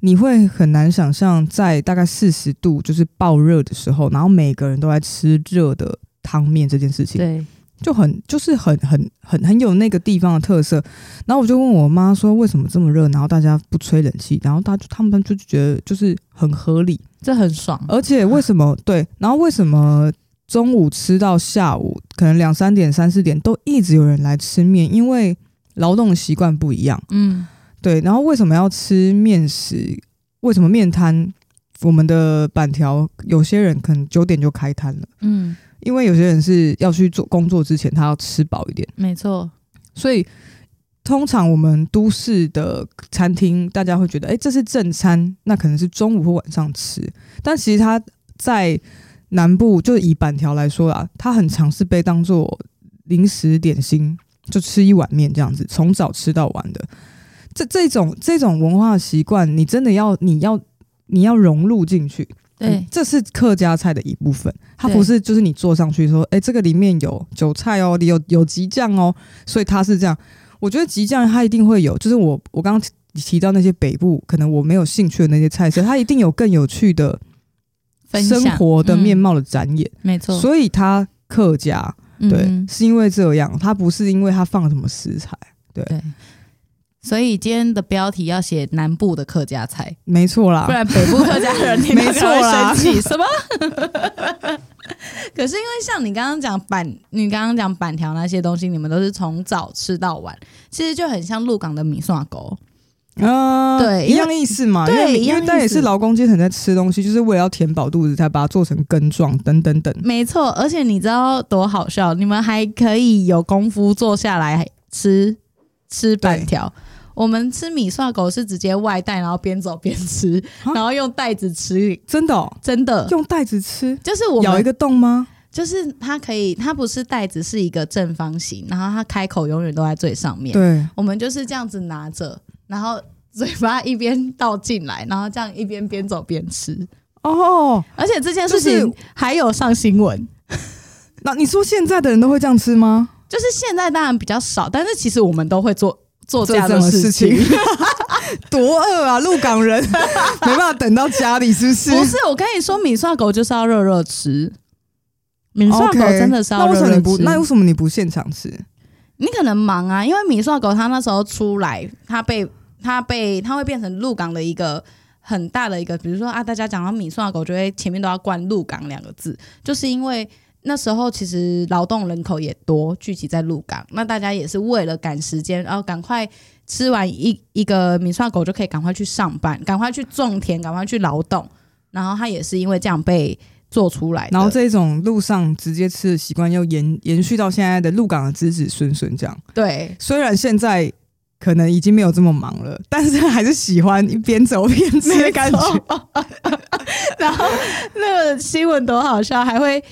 你会很难想象在大概四十度就是爆热的时候，然后每个人都在吃热的汤面这件事情，对，就很就是很很很很有那个地方的特色。然后我就问我妈说，为什么这么热，然后大家不吹冷气，然后他他们就觉得就是很合理，这很爽。而且为什么 对？然后为什么中午吃到下午，可能两三点、三四点都一直有人来吃面？因为劳动习惯不一样，嗯，对。然后为什么要吃面食？为什么面摊？我们的板条，有些人可能九点就开摊了，嗯，因为有些人是要去做工作之前，他要吃饱一点，没错。所以通常我们都市的餐厅，大家会觉得，哎，这是正餐，那可能是中午或晚上吃。但其实它在南部，就是以板条来说啦，它很常是被当做零食点心。就吃一碗面这样子，从早吃到晚的，这这种这种文化习惯，你真的要你要你要融入进去。对、嗯，这是客家菜的一部分，它不是就是你坐上去说，哎，这个里面有韭菜哦，有有吉酱哦，所以它是这样。我觉得吉酱它一定会有，就是我我刚刚提到那些北部可能我没有兴趣的那些菜色，它一定有更有趣的生活的面貌的展演。嗯、没错，所以它客家。对，嗯、是因为这样，它不是因为它放了什么食材。对，对，所以今天的标题要写南部的客家菜，没错啦，不然北部客家人听到会生气，什么？可是因为像你刚刚讲板，你刚刚讲板条那些东西，你们都是从早吃到晚，其实就很像鹿港的米蒜狗。啊，对，一样意思嘛。对，因为但也是劳工阶层在吃东西，就是为了要填饱肚子，才把它做成羹状，等等等。没错，而且你知道多好笑？你们还可以有功夫坐下来吃吃板条。我们吃米蒜狗是直接外带，然后边走边吃，然后用袋子吃。真的哦？真的用袋子吃？就是我咬一个洞吗？就是它可以，它不是袋子，是一个正方形，然后它开口永远都在最上面。对，我们就是这样子拿着。然后嘴巴一边倒进来，然后这样一边边走边吃哦。而且这件事情还有上新闻。那你说现在的人都会这样吃吗？就是现在当然比较少，但是其实我们都会做做这样的事情。多饿啊，鹿港人 没办法等到家里，是不是？不是，我跟你说，米蒜狗就是要热热吃。米蒜狗真的是要热热吃。那为什么你不？那为什么你不现场吃？你可能忙啊，因为米蒜狗它那时候出来，它被它被它会变成鹿港的一个很大的一个，比如说啊，大家讲到米蒜狗，就会前面都要冠鹿港两个字，就是因为那时候其实劳动人口也多，聚集在鹿港，那大家也是为了赶时间，然后赶快吃完一一个米蒜狗就可以赶快去上班，赶快去种田，赶快去劳动，然后它也是因为这样被。做出来，然后这种路上直接吃的习惯又延延续到现在的鹿港的子子孙孙这样。对，虽然现在可能已经没有这么忙了，但是还是喜欢一边走边吃的感觉。然后那个新闻多好笑，还会。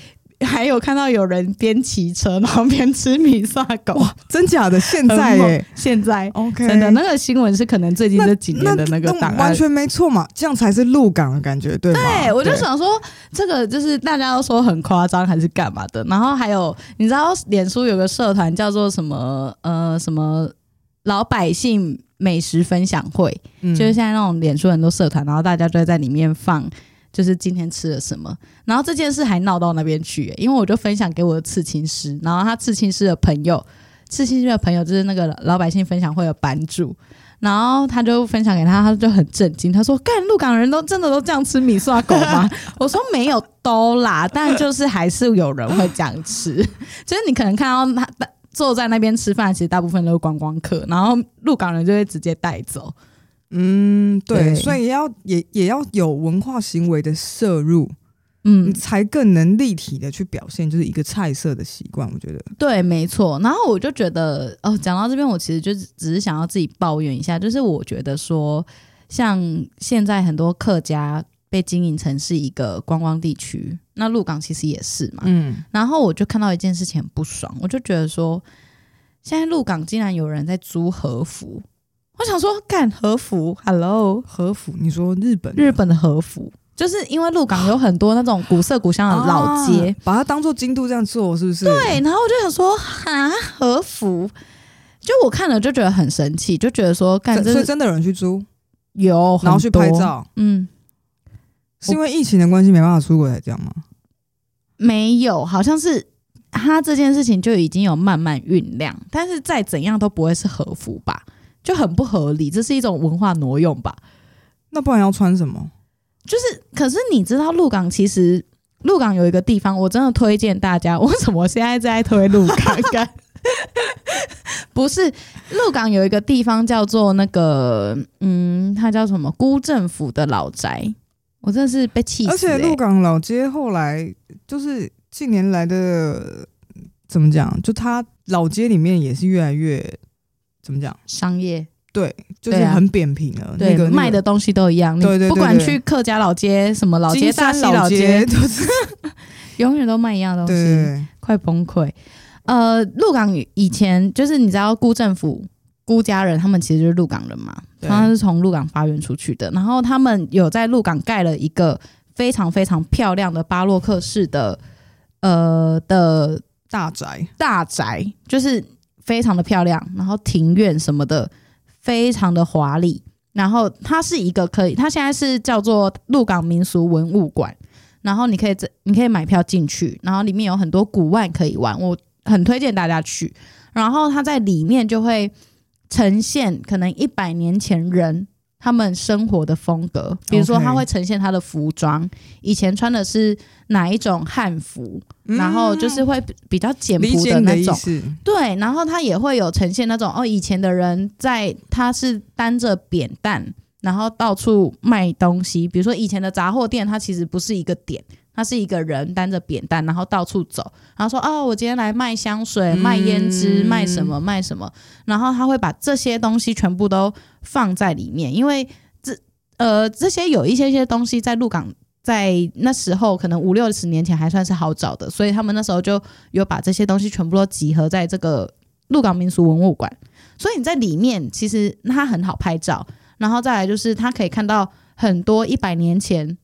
还有看到有人边骑车然后边吃米萨狗，哇，真假的？现在哎，现在 OK，真的那个新闻是可能最近这几年的那个档案，完全没错嘛，这样才是鹿港的感觉，对吗？对，我就想说这个就是大家都说很夸张还是干嘛的，然后还有你知道脸书有个社团叫做什么呃什么老百姓美食分享会，嗯、就是现在那种脸书很多社团，然后大家就会在里面放。就是今天吃了什么，然后这件事还闹到那边去，因为我就分享给我的刺青师，然后他刺青师的朋友，刺青师的朋友就是那个老百姓分享会的版主，然后他就分享给他，他就很震惊，他说：“干，鹿港人都真的都这样吃米蒜狗吗？” 我说：“没有都啦，但就是还是有人会这样吃，就是你可能看到他坐在那边吃饭，其实大部分都是观光客，然后鹿港人就会直接带走。”嗯，对，对，所以要也也要有文化行为的摄入，嗯，才更能立体的去表现，就是一个菜色的习惯。我觉得对，没错。然后我就觉得，哦，讲到这边，我其实就只是想要自己抱怨一下，就是我觉得说，像现在很多客家被经营成是一个观光地区，那鹿港其实也是嘛，嗯。然后我就看到一件事情很不爽，我就觉得说，现在鹿港竟然有人在租和服。我想说，干和服，Hello，和服，你说日本日本的和服，就是因为鹿港有很多那种古色古香的老街，啊、把它当做京都这样做，是不是？对。然后我就想说，哈，和服，就我看了就觉得很神奇，就觉得说，干，所以真的有人去租，有，然后去拍照，嗯，是因为疫情的关系没办法出国才这样吗？没有，好像是他这件事情就已经有慢慢酝酿，但是再怎样都不会是和服吧，就很不合理，这是一种文化挪用吧？那不然要穿什么？就是，可是你知道鹿港其实鹿港有一个地方，我真的推荐大家。为什么我现在在推鹿港？不是鹿港有一个地方叫做那个，嗯，它叫什么？辜政府的老宅。我真的是被气死、欸。而且鹿港老街后来就是近年来的怎么讲？就它老街里面也是越来越怎么讲？商业。对，就是很扁平了。对，那个卖的东西都一样。对对，不管去客家老街、什么老街、大溪老街，都是 永远都卖一样东西，快崩溃。呃，鹿港以前就是你知道，辜政府辜家人，他们其实就是鹿港人嘛，他们是从鹿港发源出去的。然后他们有在鹿港盖了一个非常非常漂亮的巴洛克式的呃的大宅，大宅就是非常的漂亮，然后庭院什么的。非常的华丽，然后它是一个可以，它现在是叫做鹿港民俗文物馆，然后你可以这你可以买票进去，然后里面有很多古玩可以玩，我很推荐大家去。然后它在里面就会呈现可能一百年前人。他们生活的风格，比如说他会呈现他的服装.以前穿的是哪一种汉服，嗯，然后就是会比较简朴的那种，对，然后他也会有呈现那种哦，以前的人在他是担着扁担，然后到处卖东西，比如说以前的杂货店，它其实不是一个点。他是一个人担着扁担，然后到处走，然后说：“哦，我今天来卖香水、卖胭脂、卖什么卖什么。”然后他会把这些东西全部都放在里面，因为这呃这些有一些些东西在鹿港，在那时候可能五六十年前还算是好找的，所以他们那时候就有把这些东西全部都集合在这个鹿港民俗文物馆。所以你在里面其实它很好拍照，然后再来就是它可以看到很多一百年前。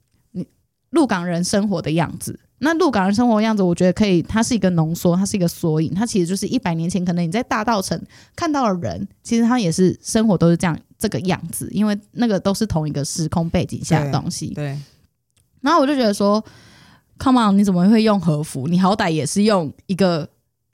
鹿港人生活的样子，那鹿港人生活的样子，我觉得可以，它是一个浓缩，它是一个缩影，它其实就是一百年前，可能你在大道城看到的人，其实他也是生活都是这样这个样子，因为那个都是同一个时空背景下的东西。对。对然后我就觉得说，Come on，你怎么会用和服？你好歹也是用一个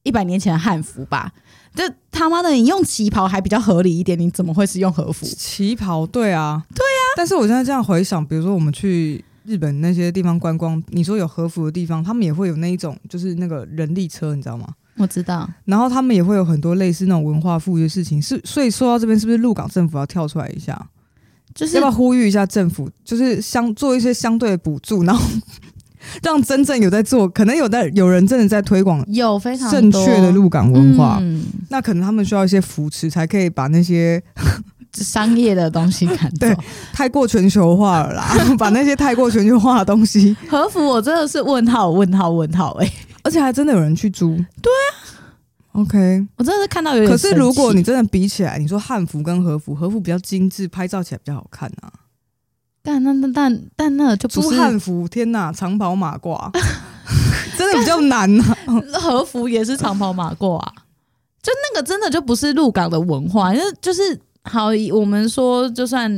一百年前的汉服吧？这他妈的，你用旗袍还比较合理一点，你怎么会是用和服？旗袍，对啊，对啊。但是我现在这样回想，比如说我们去。日本那些地方观光，你说有和服的地方，他们也会有那一种，就是那个人力车，你知道吗？我知道。然后他们也会有很多类似那种文化富裕的事情，是所以说到这边，是不是鹿港政府要跳出来一下？就是要不要呼吁一下政府，就是相做一些相对的补助，然后 让真正有在做，可能有在有人真的在推广有非常正确的鹿港文化，嗯，那可能他们需要一些扶持，才可以把那些。商业的东西看 对，太过全球化了啦，把那些太过全球化的东西，和服我真的是问号问号问号哎、欸，而且还真的有人去租，对啊，OK，我真的是看到有点，可是如果你真的比起来，你说汉服跟和服，和服比较精致，拍照起来比较好看啊，但那那但但那就不是汉服，天哪，长袍马褂，真的比较难啊，和服也是长袍马褂啊，就那个真的就不是鹿港的文化，因为就是。好，我们说就算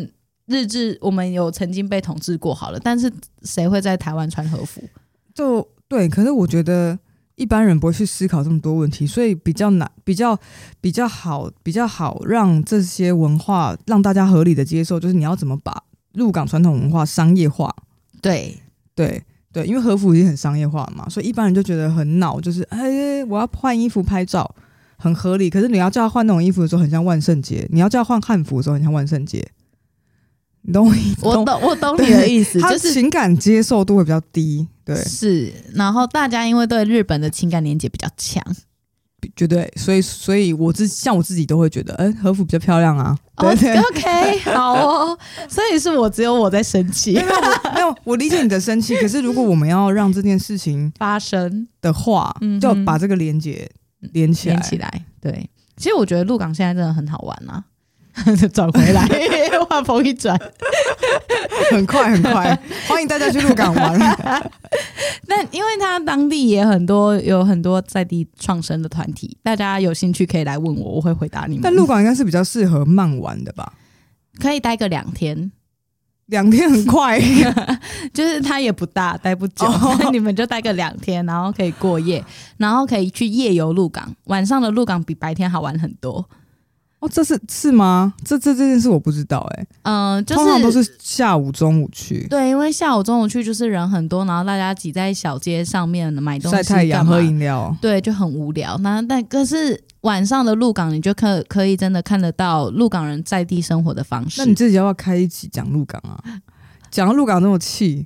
日治，我们有曾经被统治过好了，但是谁会在台湾穿和服？就对，可是我觉得一般人不会去思考这么多问题，所以比较难，比较比较好，比较好让这些文化让大家合理的接受，就是你要怎么把入港传统文化商业化？对对对，因为和服已经很商业化了嘛，所以一般人就觉得很恼，就是哎，我要换衣服拍照。很合理，可是你要叫他换那种衣服的时候，很像万圣节；你要叫他换汉服的时候，很像万圣节。你懂我意思？我懂，我懂你的意思，就是情感接受度会比较低。对，是。然后大家因为对日本的情感连接比较强，绝对。所以，所以我自像我自己都会觉得，哎、欸，和服比较漂亮啊。对对对 OK，好哦。所以是我只有我在生气，没有，没有。我理解你的生气，可是如果我们要让这件事情发生的话，就要把这个连接。连起来，连起来，对。其实我觉得鹿港现在真的很好玩啊，转回来，话锋一转，很快很快，欢迎大家去鹿港玩。那因为它当地也很多，有很多在地创生的团体，大家有兴趣可以来问我，我会回答你们。但鹿港应该是比较适合慢玩的吧？可以待个两天。两天很快，就是它也不大，待不久，哦、你们就待个两天，然后可以过夜，然后可以去夜游鹿港。晚上的鹿港比白天好玩很多。哦，这是是吗？这这这件事我不知道哎、欸。嗯、呃，就是通常都是下午中午去。对，因为下午中午去就是人很多，然后大家挤在小街上面买东西、晒太阳、喝饮料，对，就很无聊。那但可是晚上的鹿港，你就可可以真的看得到鹿港人在地生活的方式。那你自己要不要开一集讲鹿港啊？讲到鹿港那么气。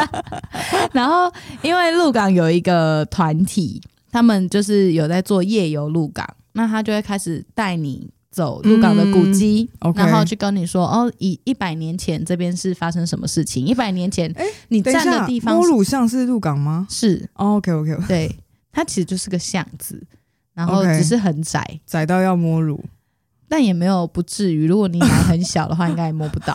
然后因为鹿港有一个团体，他们就是有在做夜游鹿港。那他就会开始带你走鹿港的古迹，嗯 okay、然后去跟你说哦，以一百年前这边是发生什么事情？一百年前，哎，你站的地方，摸乳巷是鹿港吗？是、哦、，OK OK，对，它其实就是个巷子，然后只是很窄，okay, 窄到要摸乳，但也没有不至于。如果你奶很小的话，应该也摸不到。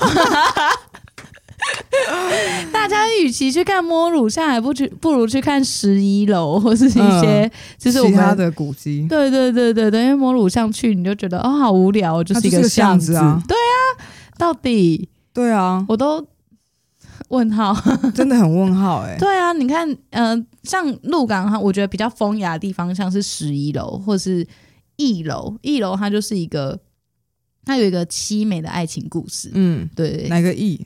大家与其去看摸乳巷，还不去不如去看十一楼或是一些、嗯、就是我们其他的古迹。对对对对对，因为摸乳巷去你就觉得哦好无聊，就是一个巷子，子啊。对啊，到底对啊，我都问号，真的很问号哎、欸。对啊，你看，嗯、呃，像鹿港哈，我觉得比较风雅的地方，像是十一楼或是一楼，一楼它就是一个，它有一个凄美的爱情故事。嗯，对，哪个一？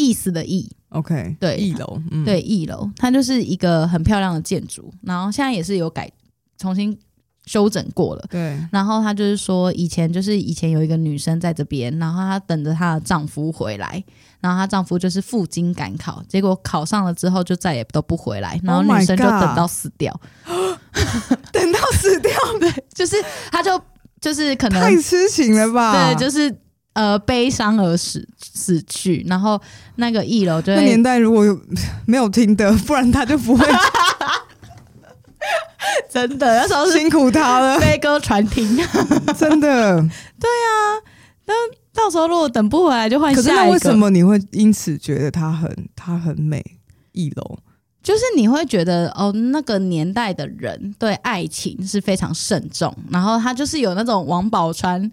意思的意，OK，对，一楼，嗯、对，一楼，它就是一个很漂亮的建筑，然后现在也是有改，重新修整过了，对。然后他就是说，以前就是以前有一个女生在这边，然后她等着她的丈夫回来，然后她丈夫就是赴京赶考，结果考上了之后就再也都不回来，然后女生就等到死掉，Oh、等到死掉，对，就是她就就是可能太痴情了吧，对，就是。呃，悲伤而死死去，然后那个一楼就那年代如果有没有听的，不然他就不会 真的，那时候辛苦他了，悲歌传听，真的，对啊，那到时候如果等不回来，就换下一个。可是那为什么你会因此觉得他很他很美？一楼就是你会觉得哦，那个年代的人对爱情是非常慎重，然后他就是有那种王宝釧。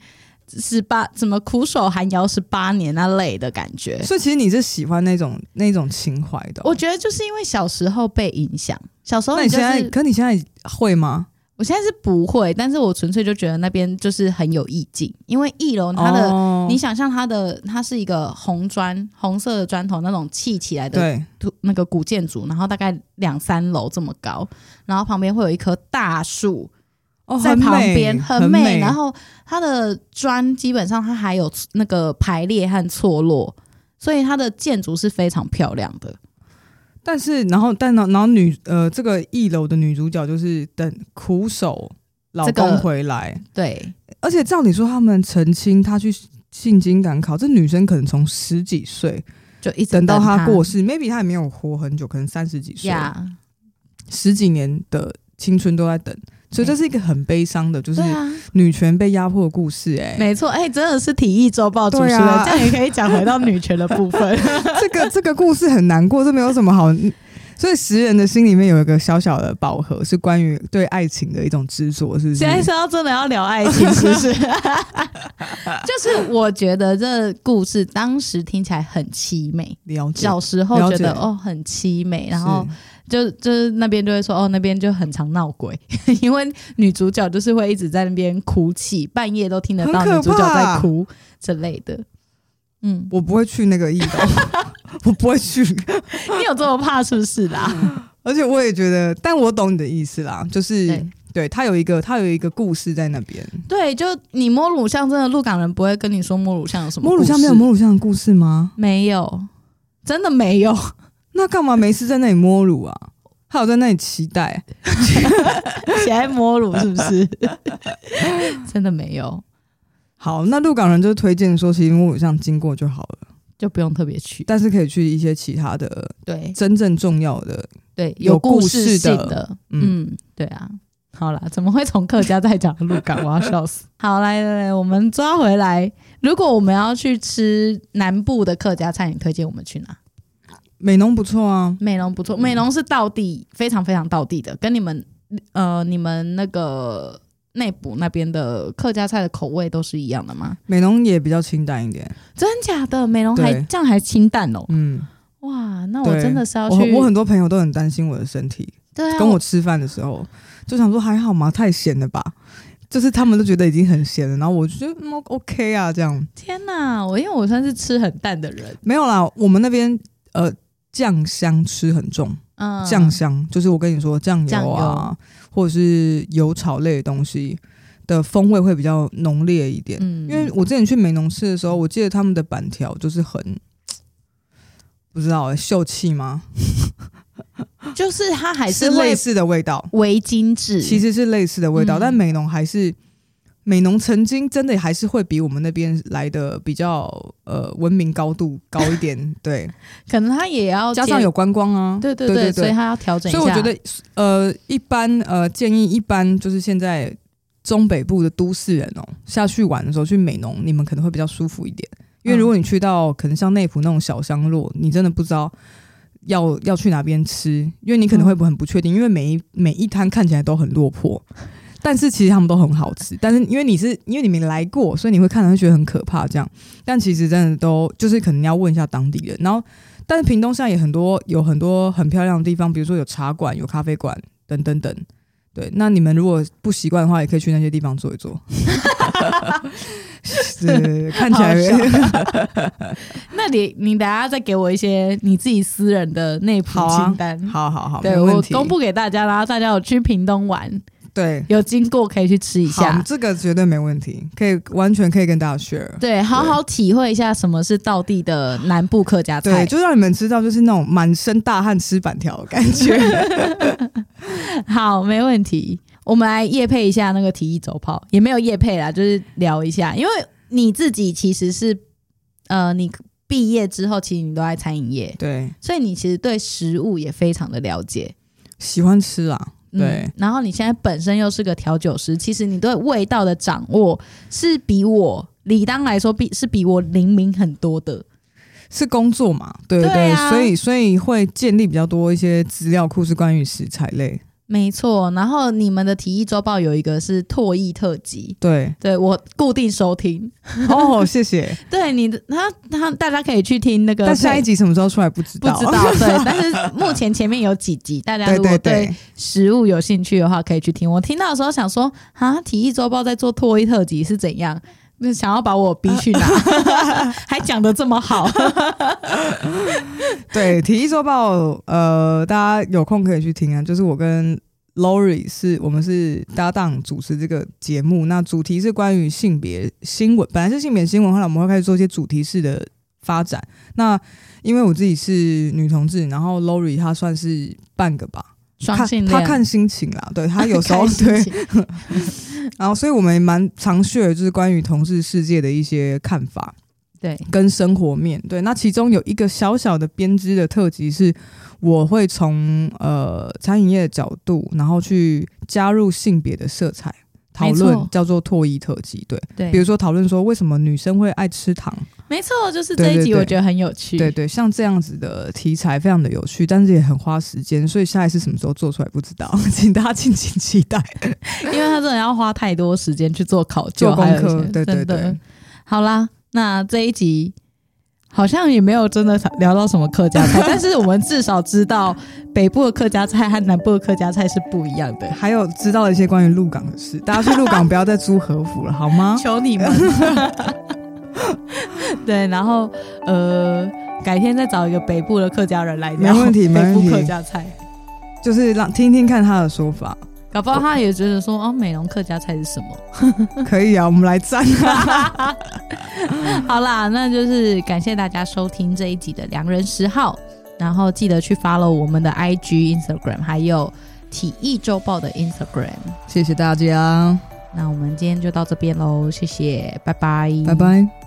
十八怎么苦守寒窑十八年那类的感觉，所以其实你是喜欢那种那种情怀的。我觉得就是因为小时候被影响，小时候你、就是、那你现在，可你现在会吗？我现在是不会，但是我纯粹就觉得那边就是很有意境，因为一楼它的，哦、你想象它的，它是一个红砖红色的砖头那种砌起来的，对，那个古建筑，然后大概两三楼这么高，然后旁边会有一棵大树。哦、在旁边很，很美，然后它的砖基本上它还有那个排列和错落，所以它的建筑是非常漂亮的。但是，然后，但然后女呃，这个一楼的女主角就是等苦守老公回来，这个、对。而且照理说，他们澄清，她去进京赶考，这女生可能从十几岁就一直等到她过世，maybe 她也没有活很久，可能三十几岁，yeah. 十几年的青春都在等。所以这是一个很悲伤的，就是女权被压迫的故事、欸。哎，没错，哎、欸，真的是《体育周报》主持人、啊，这样也可以讲回到女权的部分。这个这个故事很难过，这没有什么好。所以十人的心里面有一个小小的饱和，是关于对爱情的一种执着，是不是？现在是要真的要聊爱情，是不是？就是我觉得这故事当时听起来很凄美，了解。小时候觉得哦很凄美，然后。就就是那边就会说哦，那边就很常闹鬼，因为女主角就是会一直在那边哭泣，半夜都听得到女主角在哭之类的。嗯，我不会去那个一楼，我不会去。你有这么怕是不是啦？而且我也觉得，但我懂你的意思啦，就是对，对他有一个他有一个故事在那边。对，就你摸乳像，真的鹿港人不会跟你说摸乳像有什么。摸乳像没有摸乳像的故事吗？没有，真的没有。那干嘛没事在那里摸乳啊？还有在那里期待，起来摸乳是不是？真的没有。好，那鹿港人就推荐说，其实摸乳像经过就好了，就不用特别去，但是可以去一些其他的，对，真正重要的，对，有故事的，的嗯，嗯，对啊。好啦，怎么会从客家再讲鹿港？我要笑死。好，来来来，我们抓回来。如果我们要去吃南部的客家菜，你推荐我们去哪？美浓不错啊，美浓不错，美浓是道地，非常非常道地的，跟你们呃，你们那个内埔那边的客家菜的口味都是一样的吗？美浓也比较清淡一点，真假的？美浓还对这样还清淡哦？嗯，哇，那我对真的是要我去。我很多朋友都很担心我的身体，对啊，跟我吃饭的时候就想说还好吗？太咸了吧？就是他们都觉得已经很咸了，然后我就觉得嗯 OK 啊，这样天哪！我因为我算是吃很淡的人，没有啦。我们那边呃酱香吃很重，嗯，酱香就是我跟你说酱油啊，酱或者是油炒类的东西的风味会比较浓烈一点。嗯，因为我之前去美浓吃的时候，我记得他们的板条就是很 不知道、欸、秀气吗？就是它还是是类似的味道，微精致，其实是类似的味道，嗯。但美浓还是美浓曾经真的还是会比我们那边来的比较呃文明高度高一点，对，可能他也要加上有观光啊，对对对，所以他要调整一下。所以我觉得呃一般呃建议一般就是现在中北部的都市人哦下去玩的时候去美浓，你们可能会比较舒服一点，因为如果你去到可能像内埔那种小乡落，你真的不知道。要要去哪边吃？因为你可能会很不确定，因为每一每一摊看起来都很落魄，但是其实他们都很好吃。但是因为你是因为你没来过，所以你会看了会觉得很可怕这样。但其实真的都就是可能要问一下当地人。然后，但是屏东现在也很多有很多很漂亮的地方，比如说有茶馆、有咖啡馆等等等。对，那你们如果不习惯的话，也可以去那些地方坐一坐。是看起来。那你你等下再给我一些你自己私人的内部清单。好、啊、好好好，对我公布给大家，然后大家有去屏东玩，对，有经过可以去吃一下。这个绝对没问题，可以完全可以跟大家 share。对，好好体会一下什么是道地的南部客家菜，对，就让你们知道，就是那种满身大汗吃板条的感觉。好，没问题。我们来夜配一下那个提议走炮，也没有夜配啦，就是聊一下。因为你自己其实是，呃，你毕业之后，其实你都在餐饮业，对，所以你其实对食物也非常的了解，喜欢吃啦。对、嗯，然后你现在本身又是个调酒师，其实你对味道的掌握是比我理当来说比是比我灵敏很多的。是工作嘛？对对，所以所以会建立比较多一些资料库，是关于食材类。没错，然后你们的体育周报有一个是唾液特辑，对，对我固定收听。哦，谢谢。对你的他他大家可以去听那个，但下一集什么时候出来不知道，不知道。对，但是目前前面有几集，大家如果对食物有兴趣的话，可以去听。我听到的时候想说，啊，体育周报在做唾液特辑是怎样？就想要把我逼去哪？还讲得这么好？对，体育周报，呃，大家有空可以去听啊。就是我跟 Lori 是我们是搭档主持这个节目，那主题是关于性别新闻，本来是性别新闻，后来我们会开始做一些主题式的发展。那因为我自己是女同志，然后 Lori 她算是半个吧，双性恋，她看心情啦，对他 有时候对。然后，所以我们也蛮常 share 就是关于同事世界的一些看法，对，跟生活面对。那其中有一个小小的编织的特辑是，我会从呃餐饮业的角度，然后去加入性别的色彩讨论，叫做唾液特辑。对，对，比如说讨论说为什么女生会爱吃糖。没错，就是这一集，我觉得很有趣。对，对对，像这样子的题材非常的有趣，但是也很花时间，所以下一次什么时候做出来不知道，请大家敬请期待。因为他真的要花太多时间去做考究、做功课。对对对，好啦，那这一集好像也没有真的聊到什么客家菜，但是我们至少知道北部的客家菜和南部的客家菜是不一样的，还有知道一些关于鹿港的事。大家去鹿港不要再租和服了，好吗？求你们。对，然后呃，改天再找一个北部的客家人来聊，没问题，没问题。北部客家菜就是让听听看他的说法，搞不好他也觉得说哦，美容客家菜是什么？可以啊，我们来战。好啦，那就是感谢大家收听这一集的良人十号，然后记得去 follow 我们的 IG、Instagram，还有体育周报的 Instagram。谢谢大家，那我们今天就到这边喽，谢谢，拜拜，拜拜。